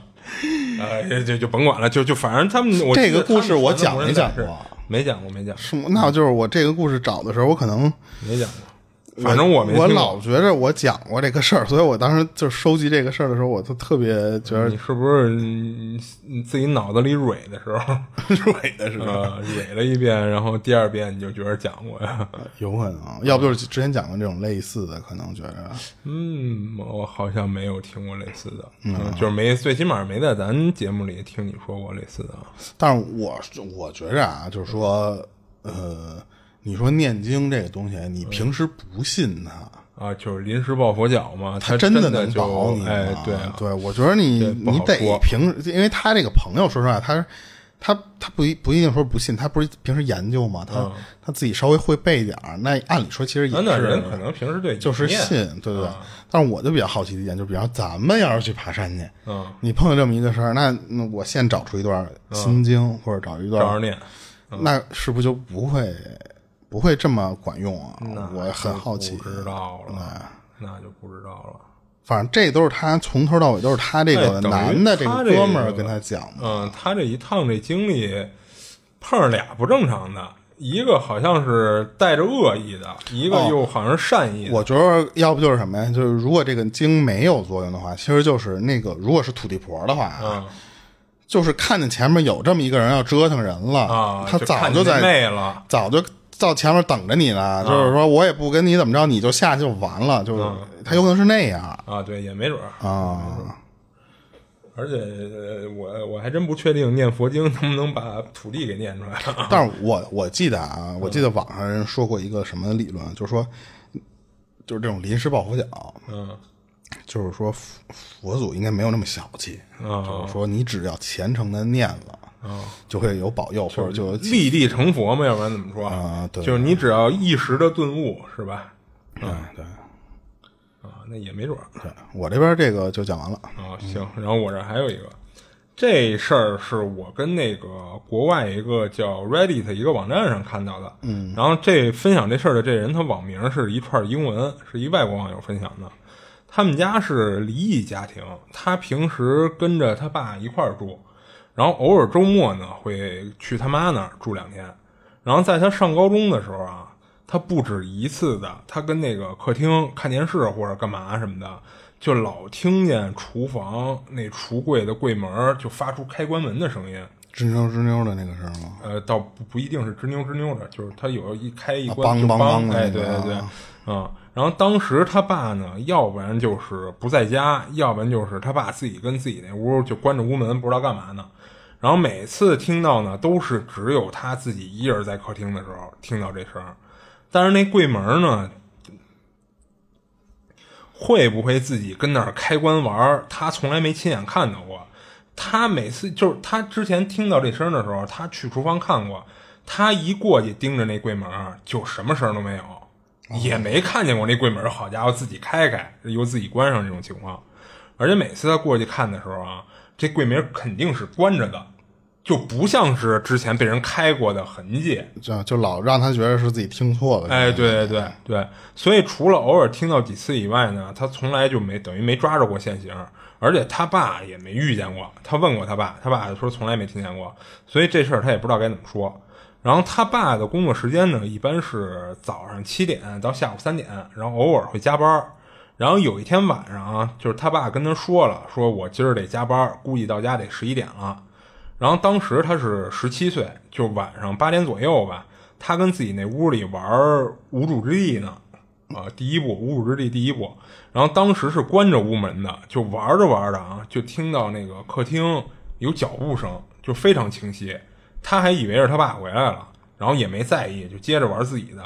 呃，就就就甭管了，就就反正他们我这个故事我讲没讲过没讲过，没讲过，是？那就是我这个故事找的时候，我可能没讲过。反正我没我老觉着我讲过这个事儿，所以我当时就收集这个事儿的时候，我就特别觉得你是不是你你自己脑子里蕊的时候，蕊的时候？呃，蕊了一遍，然后第二遍你就觉得讲过呀？有可能，要不就是之前讲过这种类似的，可能觉着嗯，我好像没有听过类似的，嗯，就是没，最起码没在咱节目里听你说过类似的。但是我我觉着啊，就是说，呃，你说念经这个东西，你平时不信它，啊，就是临时抱佛脚嘛，他真的能保你吗？哎，对啊，对，我觉得你你得平，因为他这个朋友，说实话，他他他不一不一定说不信，他不是平时研究嘛，他、嗯他自己稍微会背一点儿，那按理说其实也是人可能平时对就是信，对对对。但是我就比较好奇的一点，就比方咱们要是去爬山去，嗯，你碰到这么一个事儿，那那我现找出一段心经、或者找一段念，那是不是就不会不会这么管用啊？我很好奇。不知道了，那就不知道了。反正这都是他从头到尾都是他这个男的这个哥们儿跟他讲的。嗯，他这一趟这经历碰上俩不正常的，一个好像是带着恶意的，一个哦又好像是善意的。我觉得要不就是什么呀？就是如果这个经没有作用的话，其实就是那个，如果是土地婆的话，啊嗯就是看见前面有这么一个人要折腾人了，啊，他早就在妹了。早就到前面等着你呢。就是说我也不跟你怎么着，你就下去就完了。就是、他有可能是那样啊，对，也没准儿。啊。而且呃我我还真不确定念佛经能不能把土地给念出来。但是 我我记得啊，我记得网上人说过一个什么理论，就是说，就是这种临时抱佛脚，嗯就是说佛佛祖应该没有那么小气，啊就是说你只要虔诚的念了，就会有保佑，或者就有立地成佛嘛，要不然怎么说啊对就是你只要一时的顿悟，是吧？嗯对啊，那也没准儿。对，我这边这个就讲完了。啊，行，然后我这还有一个，这事儿是我跟那个国外一个叫 Reddit 一个网站上看到的，嗯，然后这分享这事儿的这人，他网名是一串英文，是一外国网友分享的。他们家是离异家庭，他平时跟着他爸一块儿住，然后偶尔周末呢会去他妈那儿住两天。然后在他上高中的时候啊，他不止一次的，他跟那个客厅看电视或者干嘛什么的，就老听见厨房那橱柜的柜门儿就发出开关门的声音。吱扭吱扭的那个声吗？呃，倒不不一定是吱扭吱扭的，就是他有一开一啊关就梆梆梆的哎，那个对对对，啊嗯。然后当时他爸呢，要不然就是不在家，要不然就是他爸自己跟自己那屋就关着屋门，不知道干嘛呢。然后每次听到呢，都是只有他自己一人在客厅的时候听到这声儿，但是那柜门呢，会不会自己跟那儿开关玩儿？他从来没亲眼看到过。他每次就是他之前听到这声儿的时候，他去厨房看过，他一过去盯着那柜门，就什么声儿都没有，也没看见过那柜门。好家伙，自己开开又自己关上这种情况。而且每次他过去看的时候啊，这柜门肯定是关着的，就不像是之前被人开过的痕迹。就就老让他觉得是自己听错了。哎，对对对对，所以除了偶尔听到几次以外呢，他从来就没等于没抓着过现行，而且他爸也没遇见过。他问过他爸，他爸说从来没听见过，所以这事儿他也不知道该怎么说。然后他爸的工作时间呢，一般是早上七点到下午三点，然后偶尔会加班儿。然后有一天晚上啊，就是他爸跟他说了，说我今儿得加班，估计到家得十一点了。然后当时他是十七岁，就晚上八点左右吧，他跟自己那屋里玩无主之地呢，啊，第一部无主之地第一部。然后当时是关着屋门的，就玩着玩着啊，就听到那个客厅有脚步声，就非常清晰。他还以为是他爸回来了，然后也没在意，就接着玩自己的。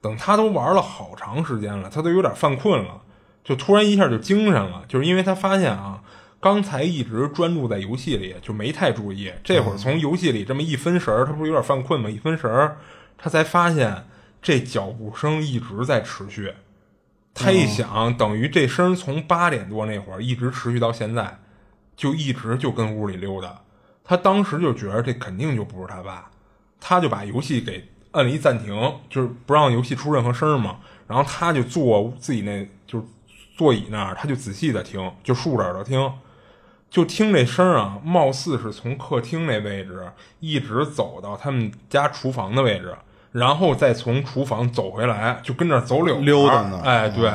等他都玩了好长时间了，他都有点犯困了，就突然一下就精神了，就是因为他发现啊，刚才一直专注在游戏里，就没太注意，这会儿从游戏里这么一分神儿，他不是有点犯困吗？一分神儿，他才发现这脚步声一直在持续。他一想，等于这声从八点多那会儿一直持续到现在，就一直就跟屋里溜达。他当时就觉得这肯定就不是他爸，他就把游戏给摁了一暂停，就是不让游戏出任何声嘛。然后他就坐自己那就是座椅那儿，他就仔细的听，就竖着耳朵听，就听这声啊，貌似是从客厅那位置一直走到他们家厨房的位置。然后再从厨房走回来，就跟那走柳溜达呢哎，对，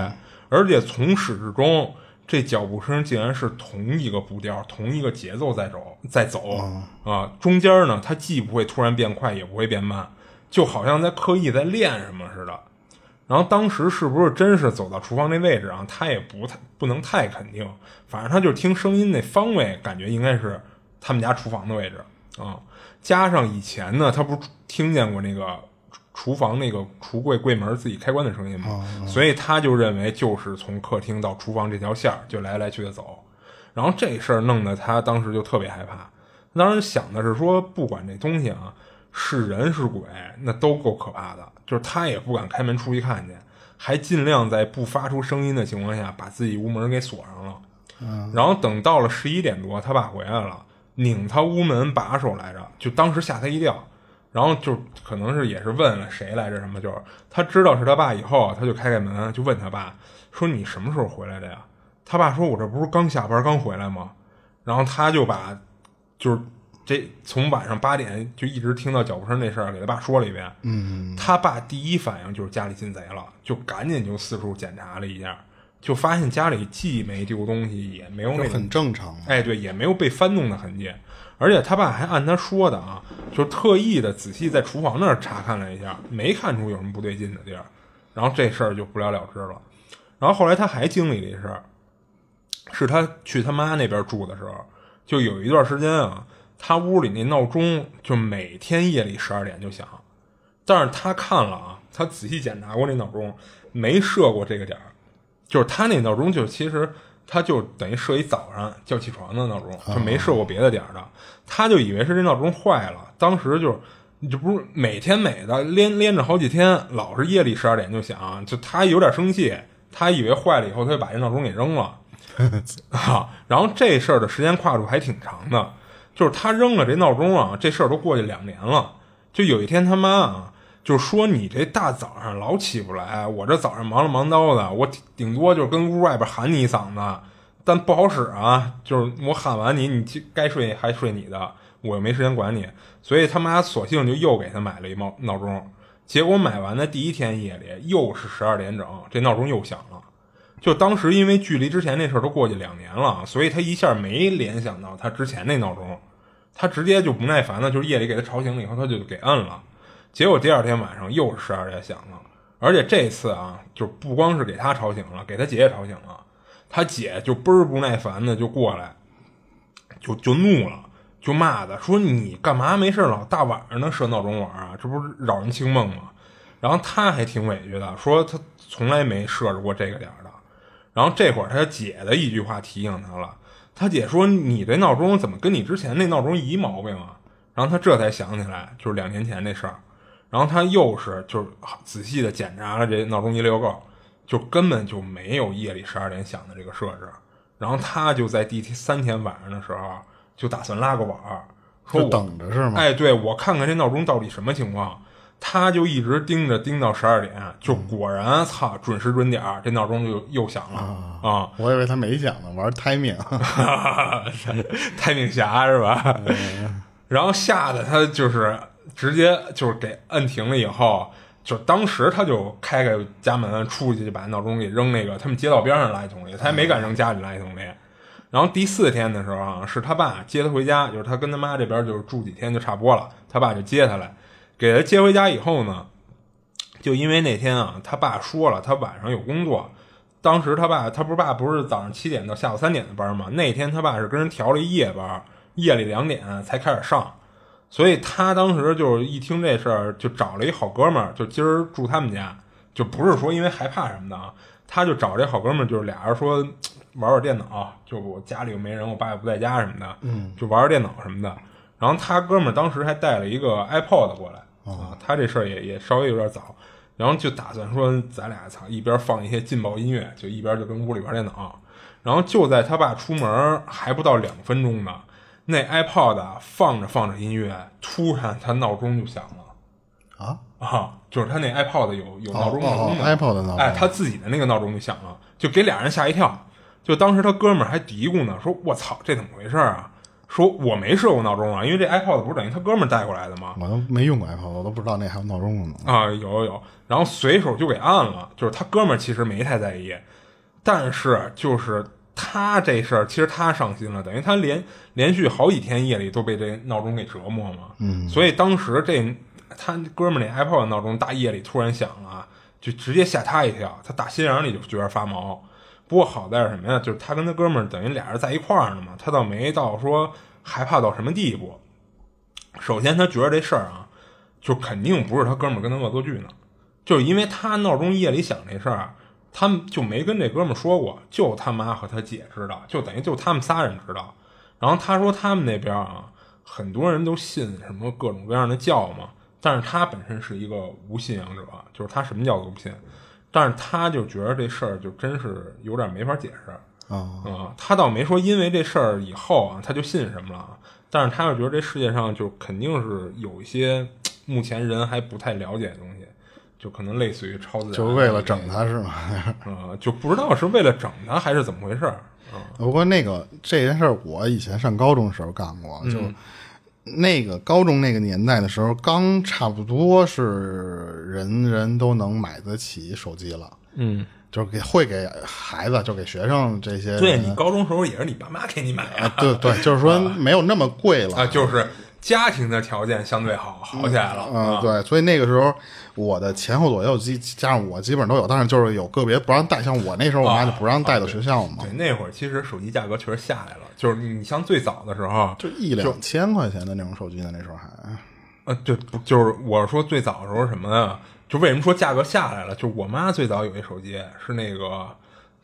而且从始至终，这脚步声竟然是同一个步调、同一个节奏在走，在走啊。中间呢，它既不会突然变快，也不会变慢，就好像在刻意在练什么似的。然后当时是不是真是走到厨房那位置啊？他也不太不能太肯定，反正他就听声音那方位，感觉应该是他们家厨房的位置啊。加上以前呢，他不是听见过那个。厨房那个橱柜柜门自己开关的声音嘛，所以他就认为就是从客厅到厨房这条线就来来去的走，然后这事儿弄得他当时就特别害怕。当时想的是说，不管这东西啊是人是鬼，那都够可怕的，就是他也不敢开门出去看去，还尽量在不发出声音的情况下把自己屋门给锁上了。然后等到了十一点多，他爸回来了，拧他屋门把手来着，就当时吓他一跳。然后就可能是也是问了谁来着什么，就是他知道是他爸以后，他就开开门就问他爸说：“你什么时候回来的呀？”他爸说：“我这不是刚下班刚回来吗？”然后他就把就是这从晚上八点就一直听到脚步声那事儿给他爸说了一遍。嗯，他爸第一反应就是家里进贼了，就赶紧就四处检查了一下，就发现家里既没丢东西，也没有那很正常。哎，对，也没有被翻动的痕迹。而且他爸还按他说的啊，就特意的仔细在厨房那儿查看了一下，没看出有什么不对劲的地儿，然后这事儿就不了了之了。然后后来他还经历了一事儿，是他去他妈那边住的时候，就有一段时间啊，他屋里那闹钟就每天夜里十二点就响，但是他看了啊，他仔细检查过那闹钟，没设过这个点儿，就是他那闹钟就其实。他就等于设一早上叫起床的闹钟，就没设过别的点儿的。他就以为是这闹钟坏了，当时就，这不是每天每的连连着好几天，老是夜里十二点就响，就他有点生气，他以为坏了以后，他就把这闹钟给扔了。啊，然后这事儿的时间跨度还挺长的，就是他扔了这闹钟啊，这事儿都过去两年了。就有一天他妈啊。就说你这大早上老起不来，我这早上忙了忙叨的，我顶多就是跟屋外边喊你一嗓子，但不好使啊。就是我喊完你，你该睡还睡你的，我又没时间管你，所以他妈索性就又给他买了一闹闹钟。结果买完的第一天夜里又是十二点整，这闹钟又响了。就当时因为距离之前那事儿都过去两年了，所以他一下没联想到他之前那闹钟，他直接就不耐烦了，就是夜里给他吵醒了以后，他就给摁了。结果第二天晚上又是十二点响了，而且这次啊，就不光是给他吵醒了，给他姐也吵醒了。他姐就倍儿不耐烦的就过来，就就怒了，就骂他说：“你干嘛没事老大晚上的设闹钟玩啊？这不是扰人清梦吗？”然后他还挺委屈的，说他从来没设置过这个点的。然后这会儿他姐的一句话提醒他了，他姐说：“你这闹钟怎么跟你之前那闹钟一毛病啊？”然后他这才想起来，就是两年前那事儿。然后他又是就是仔细的检查了这闹钟一溜够，就根本就没有夜里十二点响的这个设置。然后他就在第三天晚上的时候就打算拉个网儿，说等着是吗？哎，对我看看这闹钟到底什么情况。他就一直盯着盯到十二点，就果然操准时准点儿，这闹钟就又响了啊！我以为他没响呢，玩 timing，timing 侠 是吧？然后吓得他就是。直接就是给摁停了以后，就当时他就开开家门出去，就把闹钟给扔那个他们街道边上垃圾桶里，他也没敢扔家里垃圾桶里。然后第四天的时候啊，是他爸接他回家，就是他跟他妈这边就是住几天就差不多了，他爸就接他来，给他接回家以后呢，就因为那天啊，他爸说了他晚上有工作，当时他爸他不是爸不是早上七点到下午三点的班吗？那天他爸是跟人调了一夜班，夜里两点才开始上。所以他当时就是一听这事儿，就找了一好哥们儿，就今儿住他们家，就不是说因为害怕什么的啊，他就找这好哥们儿，就是俩人说玩玩电脑，就我家里又没人，我爸也不在家什么的，嗯，就玩玩电脑什么的。然后他哥们儿当时还带了一个 iPod 过来啊，他这事儿也也稍微有点早，然后就打算说咱俩操一边放一些劲爆音乐，就一边就跟屋里玩电脑。然后就在他爸出门还不到两分钟呢，那 iPod 放着放着音乐，突然他闹钟就响了。啊啊！就是他那 iPod 有有闹钟闹钟的、哦哦 iPod 闹钟哎，他自己的那个闹钟就响了，就给俩人吓一跳。就当时他哥们儿还嘀咕呢，说：“我操，这怎么回事啊？”说我没设过闹钟啊，因为这 iPod 不是等于他哥们儿带过来的吗？我都没用过 iPod，我都不知道那还有闹钟呢。啊，有有有，然后随手就给按了。就是他哥们儿其实没太在意，但是就是他这事儿，其实他上心了，等于他连连续好几天夜里都被这闹钟给折磨嘛。嗯，所以当时这他哥们儿那 iPod 闹钟大夜里突然响了，就直接吓他一跳，他打心眼里就觉得发毛。不过好在是什么呀？就是他跟他哥们儿等于俩人在一块儿呢嘛，他倒没到说害怕到什么地步。首先，他觉得这事儿啊，就肯定不是他哥们儿跟他恶作剧呢，就是因为他闹钟夜里响这事儿，他们就没跟这哥们儿说过，就他妈和他姐知道，就等于就他们仨人知道。然后他说他们那边啊，很多人都信什么各种各样的教嘛，但是他本身是一个无信仰者，就是他什么教都不信，但是他就觉得这事儿就真是有点没法解释。啊、啊、他倒没说因为这事儿以后啊，他就信什么了。啊，但是他就觉得这世界上就肯定是有一些目前人还不太了解的东西，就可能类似于超自然，就是为了整他是吗？啊、就不知道是为了整他还是怎么回事儿。啊、不过那个这件事儿，我以前上高中的时候干过，就那个高中那个年代的时候，刚差不多是人人都能买得起手机了，嗯，就是给会给孩子，就给学生这些。对你高中时候也是你爸妈给你买啊，对对，就是说没有那么贵了。啊，就是家庭的条件相对好，好起来了嗯，啊，对，所以那个时候我的前后左右基加上我基本上都有，但是就是有个别不让带，像我那时候我妈就不让带到学校嘛，对，那会儿其实手机价格确实下来了，就是你像最早的时候，就一两千块钱的那种手机呢，那时候还。呃，对，不就是我说最早的时候什么呀？就为什么说价格下来了？就我妈最早有一手机是那个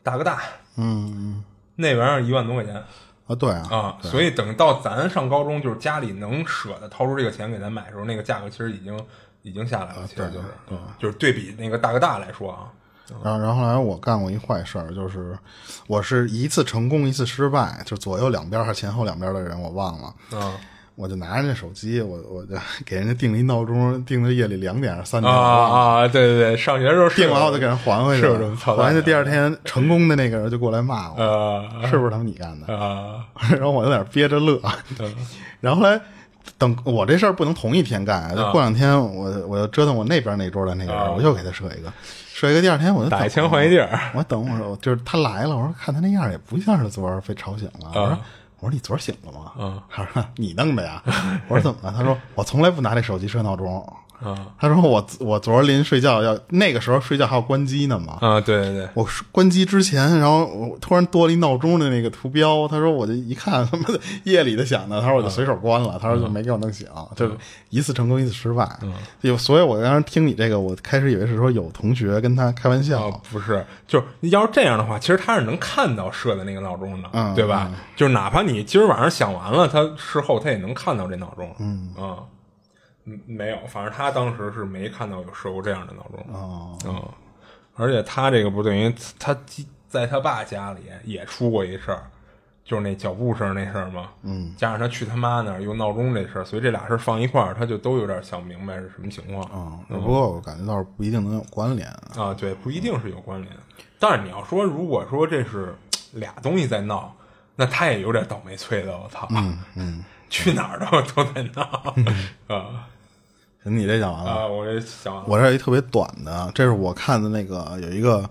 大哥大，嗯。那玩意儿一万多块钱啊，对啊，啊，所以等到咱上高中，就是家里能舍得掏出这个钱给咱买的时候，那个价格其实已经已经下来了，其实就是，嗯就是对比那个大哥大来说啊，然后，然后后来我干过一坏事儿，就是我是一次成功，一次失败，就左右两边还是前后两边的人我忘了，嗯我就拿着那手机，我我就给人家定了一闹钟，定到夜里两点三点，啊啊，对对对，上学的时候定完我就给人还回去还就第二天成功的那个人就过来骂我，呃是不是他们你干的？啊 然后我有点憋着乐，然后后来等我这事儿不能同一天干，就过两天我我又折腾我那边那桌的那个人，啊我又给他设一个，设一个，第二天我就等打一枪换一地儿，我等我就是他来了，我说看他那样也不像是昨儿被吵醒了，我说。我说你昨儿醒了吗？嗯他说你弄的呀。我说怎么了？他说我从来不拿这手机设闹钟。啊。他说我我昨儿临睡觉要那个时候睡觉还要关机呢嘛。啊，对对对，我关机之前，然后我突然多了一闹钟的那个图标，他说我就一看，他妈的夜里的响的，他说我就随手关了，他说就没给我弄醒，就一次成功一次失败。有，所以我当时听你这个，我开始以为是说有同学跟他开玩笑，哦，不是，就是要是这样的话，其实他是能看到设的那个闹钟的，嗯对吧？就是哪怕你今儿晚上想完了，他事后他也能看到这闹钟。嗯。啊，嗯，没有，反正他当时是没看到有设过这样的闹钟。哦，嗯，而且他这个不等于他在他爸家里也出过一事儿，就是那脚步声那事儿嘛。嗯，加上他去他妈那儿用闹钟这事儿，所以这俩事儿放一块儿，他就都有点想明白是什么情况。嗯，不过我感觉倒是不一定能有关联。啊，对，不一定是有关联。但是你要说，如果说这是俩东西在闹，那他也有点倒霉催的，我操！嗯嗯，去哪儿都都在闹 啊你这讲完了，啊！我这讲完了我这有一特别短的，这是我看的那个有一个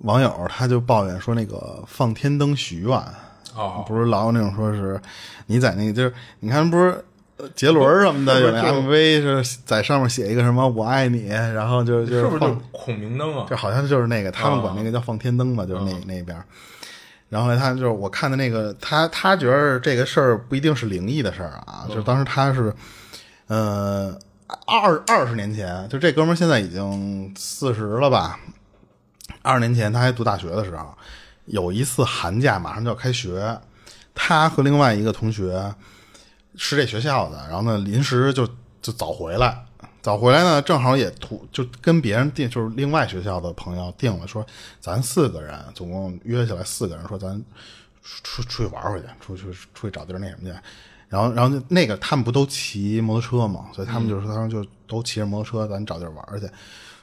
网友，他就抱怨说那个放天灯许愿，哦，不是老有那种说是你在那个就是你看不是呃杰伦什么的有那 MV 是在上面写一个什么我爱你，然后就就是不是就放孔明灯啊？这好像就是那个他们管那个叫放天灯嘛，就是那那边。然后呢，他就是我看的那个，他他觉得这个事儿不一定是灵异的事儿啊，就是当时他是，呃，二二十年前，就这哥们现在已经四十了吧？二十年前他还读大学的时候，有一次寒假马上就要开学，他和另外一个同学是这学校的，然后呢临时就就早回来，早回来呢正好也图就跟别人定，就是另外学校的朋友定了，说咱四个人总共约起来四个人，说咱出出去玩回去，出去出去找地儿那什么去。然后，然后那个他们不都骑摩托车嘛，所以他们就说，他说就都骑着摩托车，咱找地儿玩去。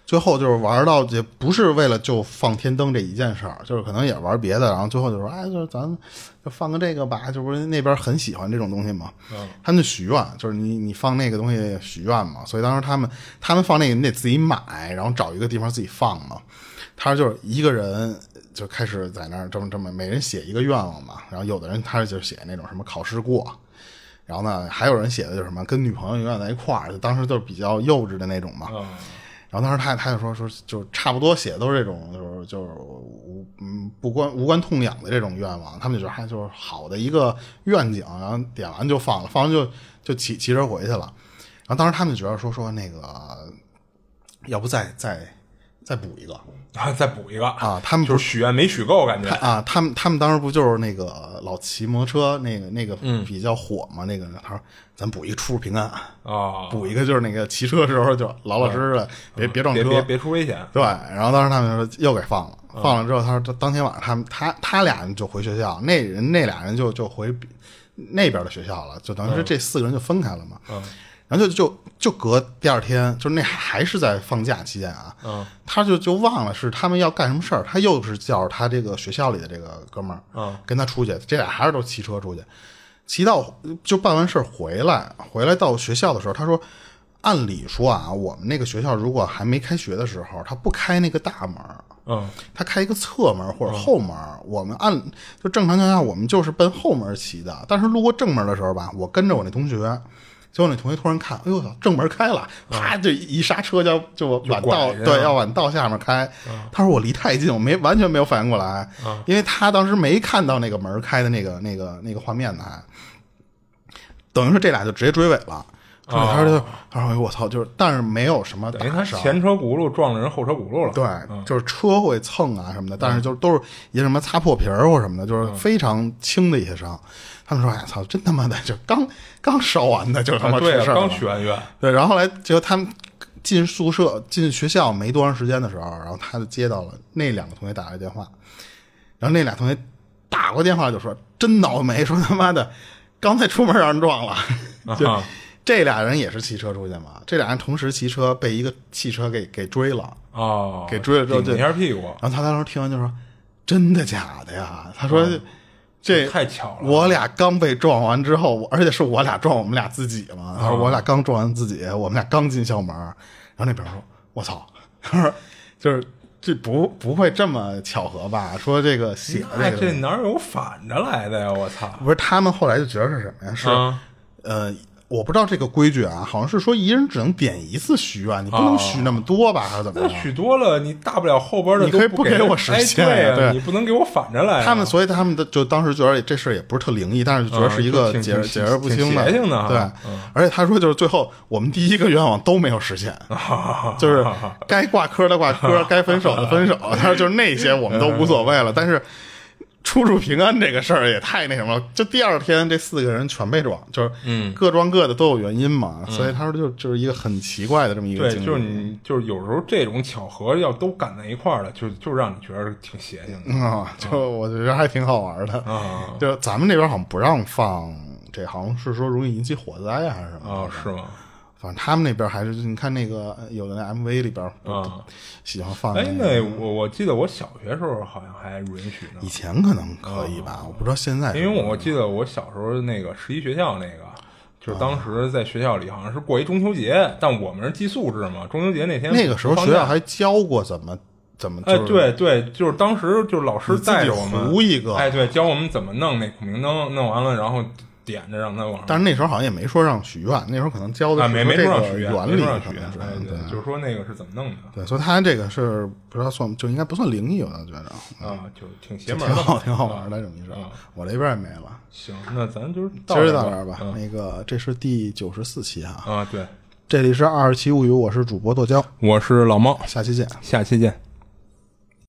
最后就是玩到也不是为了就放天灯这一件事儿，就是可能也玩别的。然后最后就说，哎，就是咱就放个这个吧，就不是那边很喜欢这种东西嘛。他们就许愿，就是你你放那个东西许愿嘛。所以当时他们他们放那个你得自己买，然后找一个地方自己放嘛。他说就是一个人就开始在那儿这么这么每人写一个愿望嘛。然后有的人他就写那种什么考试过。然后呢，还有人写的就是什么跟女朋友永远在一块儿，就当时就是比较幼稚的那种嘛。然后当时他他就说说就差不多写的都是这种就是就是无嗯不关无关痛痒的这种愿望，他们就觉得还就是好的一个愿景，然后点完就放了，放完就就骑骑车回去了。然后当时他们就觉得说说那个要不再再再补一个啊，再补一个啊，他们就是许愿没许够，感觉啊，他们他们当时不就是那个老骑摩托车那个那个比较火嘛？那个他说咱补一个出入平安啊，补一个就是那个骑车时候就老老实实的，别别撞车，别别出危险。对，然后当时他们说又给放了，放了之后他说当天晚上他们他他俩人就回学校，那人那俩人就就回那边的学校了，就等于是这四个人就分开了嘛。嗯。然后就就就隔第二天，就是那还是在放假期间啊，嗯，他就就忘了是他们要干什么事儿，他又是叫着他这个学校里的这个哥们儿，嗯，跟他出去，这俩还是都骑车出去，骑到就办完事儿回来，回来到学校的时候，他说，按理说啊，我们那个学校如果还没开学的时候，他不开那个大门，嗯，他开一个侧门或者后门，我们按就正常情况下我们就是奔后门骑的，但是路过正门的时候吧，我跟着我那同学。结果那同学突然看，哎呦操，正门开了，啪就一刹车就就往道对要往道下面开。他说我离太近，我没完全没有反应过来，因为他当时没看到那个门开的那个那个那个画面呢，还等于说这俩就直接追尾了。他说他说我操，就是但是没有什么等于他前车轱辘撞了人后车轱辘了。对，就是车会蹭啊什么的，但是就是都是一些什么擦破皮儿或什么的，就是非常轻的一些伤。他们说：“哎操，真他妈的，就刚刚烧完的，就他妈出事儿了。”刚许完愿。对，然后后来结果他们进宿舍、进学校没多长时间的时候，然后他就接到了那两个同学打来电话，然后那俩同学打过电话就说：“真倒霉，说他妈的刚才出门让人撞了。”就这俩人也是骑车出去嘛，这俩人同时骑车被一个汽车给给追了哦，给追了之后顶一下屁股。然后他当时听完就说：“真的假的呀？”他说。这太巧了！我俩刚被撞完之后，而且是我俩撞我们俩自己嘛。他说我俩刚撞完自己，我们俩刚进校门，然后那边说：“我操！” 他说：“就是这不不会这么巧合吧？说这个写的这哪有反着来的呀？我操！不是他们后来就觉得是什么呀？是呃。”我不知道这个规矩啊，好像是说一人只能点一次许愿，你不能许那么多吧，还是怎么？那许多了，你大不了后边的你可以不给我实现，对，你不能给我反着来。他们所以他们的就当时觉得这事也不是特灵异，但是就觉得是一个解解释不清的，对。而且他说就是最后我们第一个愿望都没有实现，就是该挂科的挂科，该分手的分手，他说就是那些我们都无所谓了，但是。出入平安这个事儿也太那什么了，就第二天这四个人全被撞，就是嗯，各撞各的都有原因嘛，所以他说就就是一个很奇怪的这么一个对，就是你就是有时候这种巧合要都赶在一块儿了，就就让你觉得挺邪性的啊，就我觉得还挺好玩的啊。就咱们那边好像不让放，这好像是说容易引起火灾还是什么啊？是吗？反正他们那边还是，你看那个有的那 MV 里边啊，喜欢放。哎，那我我记得我小学时候好像还允许呢。以前可能可以吧，我不知道现在。因为我记得我小时候那个十一学校那个，就是当时在学校里好像是过一中秋节，但我们是寄宿制嘛，中秋节那天那个时候学校还教过怎么怎么。哎，对对，就是当时就是老师带着我们糊一个，哎，对，教我们怎么弄那孔明灯，弄完了然后。点着让他往上，但是那时候好像也没说让许愿，那时候可能教的是这个原理，许愿，对，就是说那个是怎么弄的。对，所以他这个是不知道算就应该不算灵异，我倒觉着啊，就挺邪门，挺好，挺好玩的这么一事。我这边也没了。行，那咱就是今儿到这儿吧。那个这是第九十四期哈啊，对，这里是二十七物语，我是主播剁椒，我是老猫，下期见。下期见。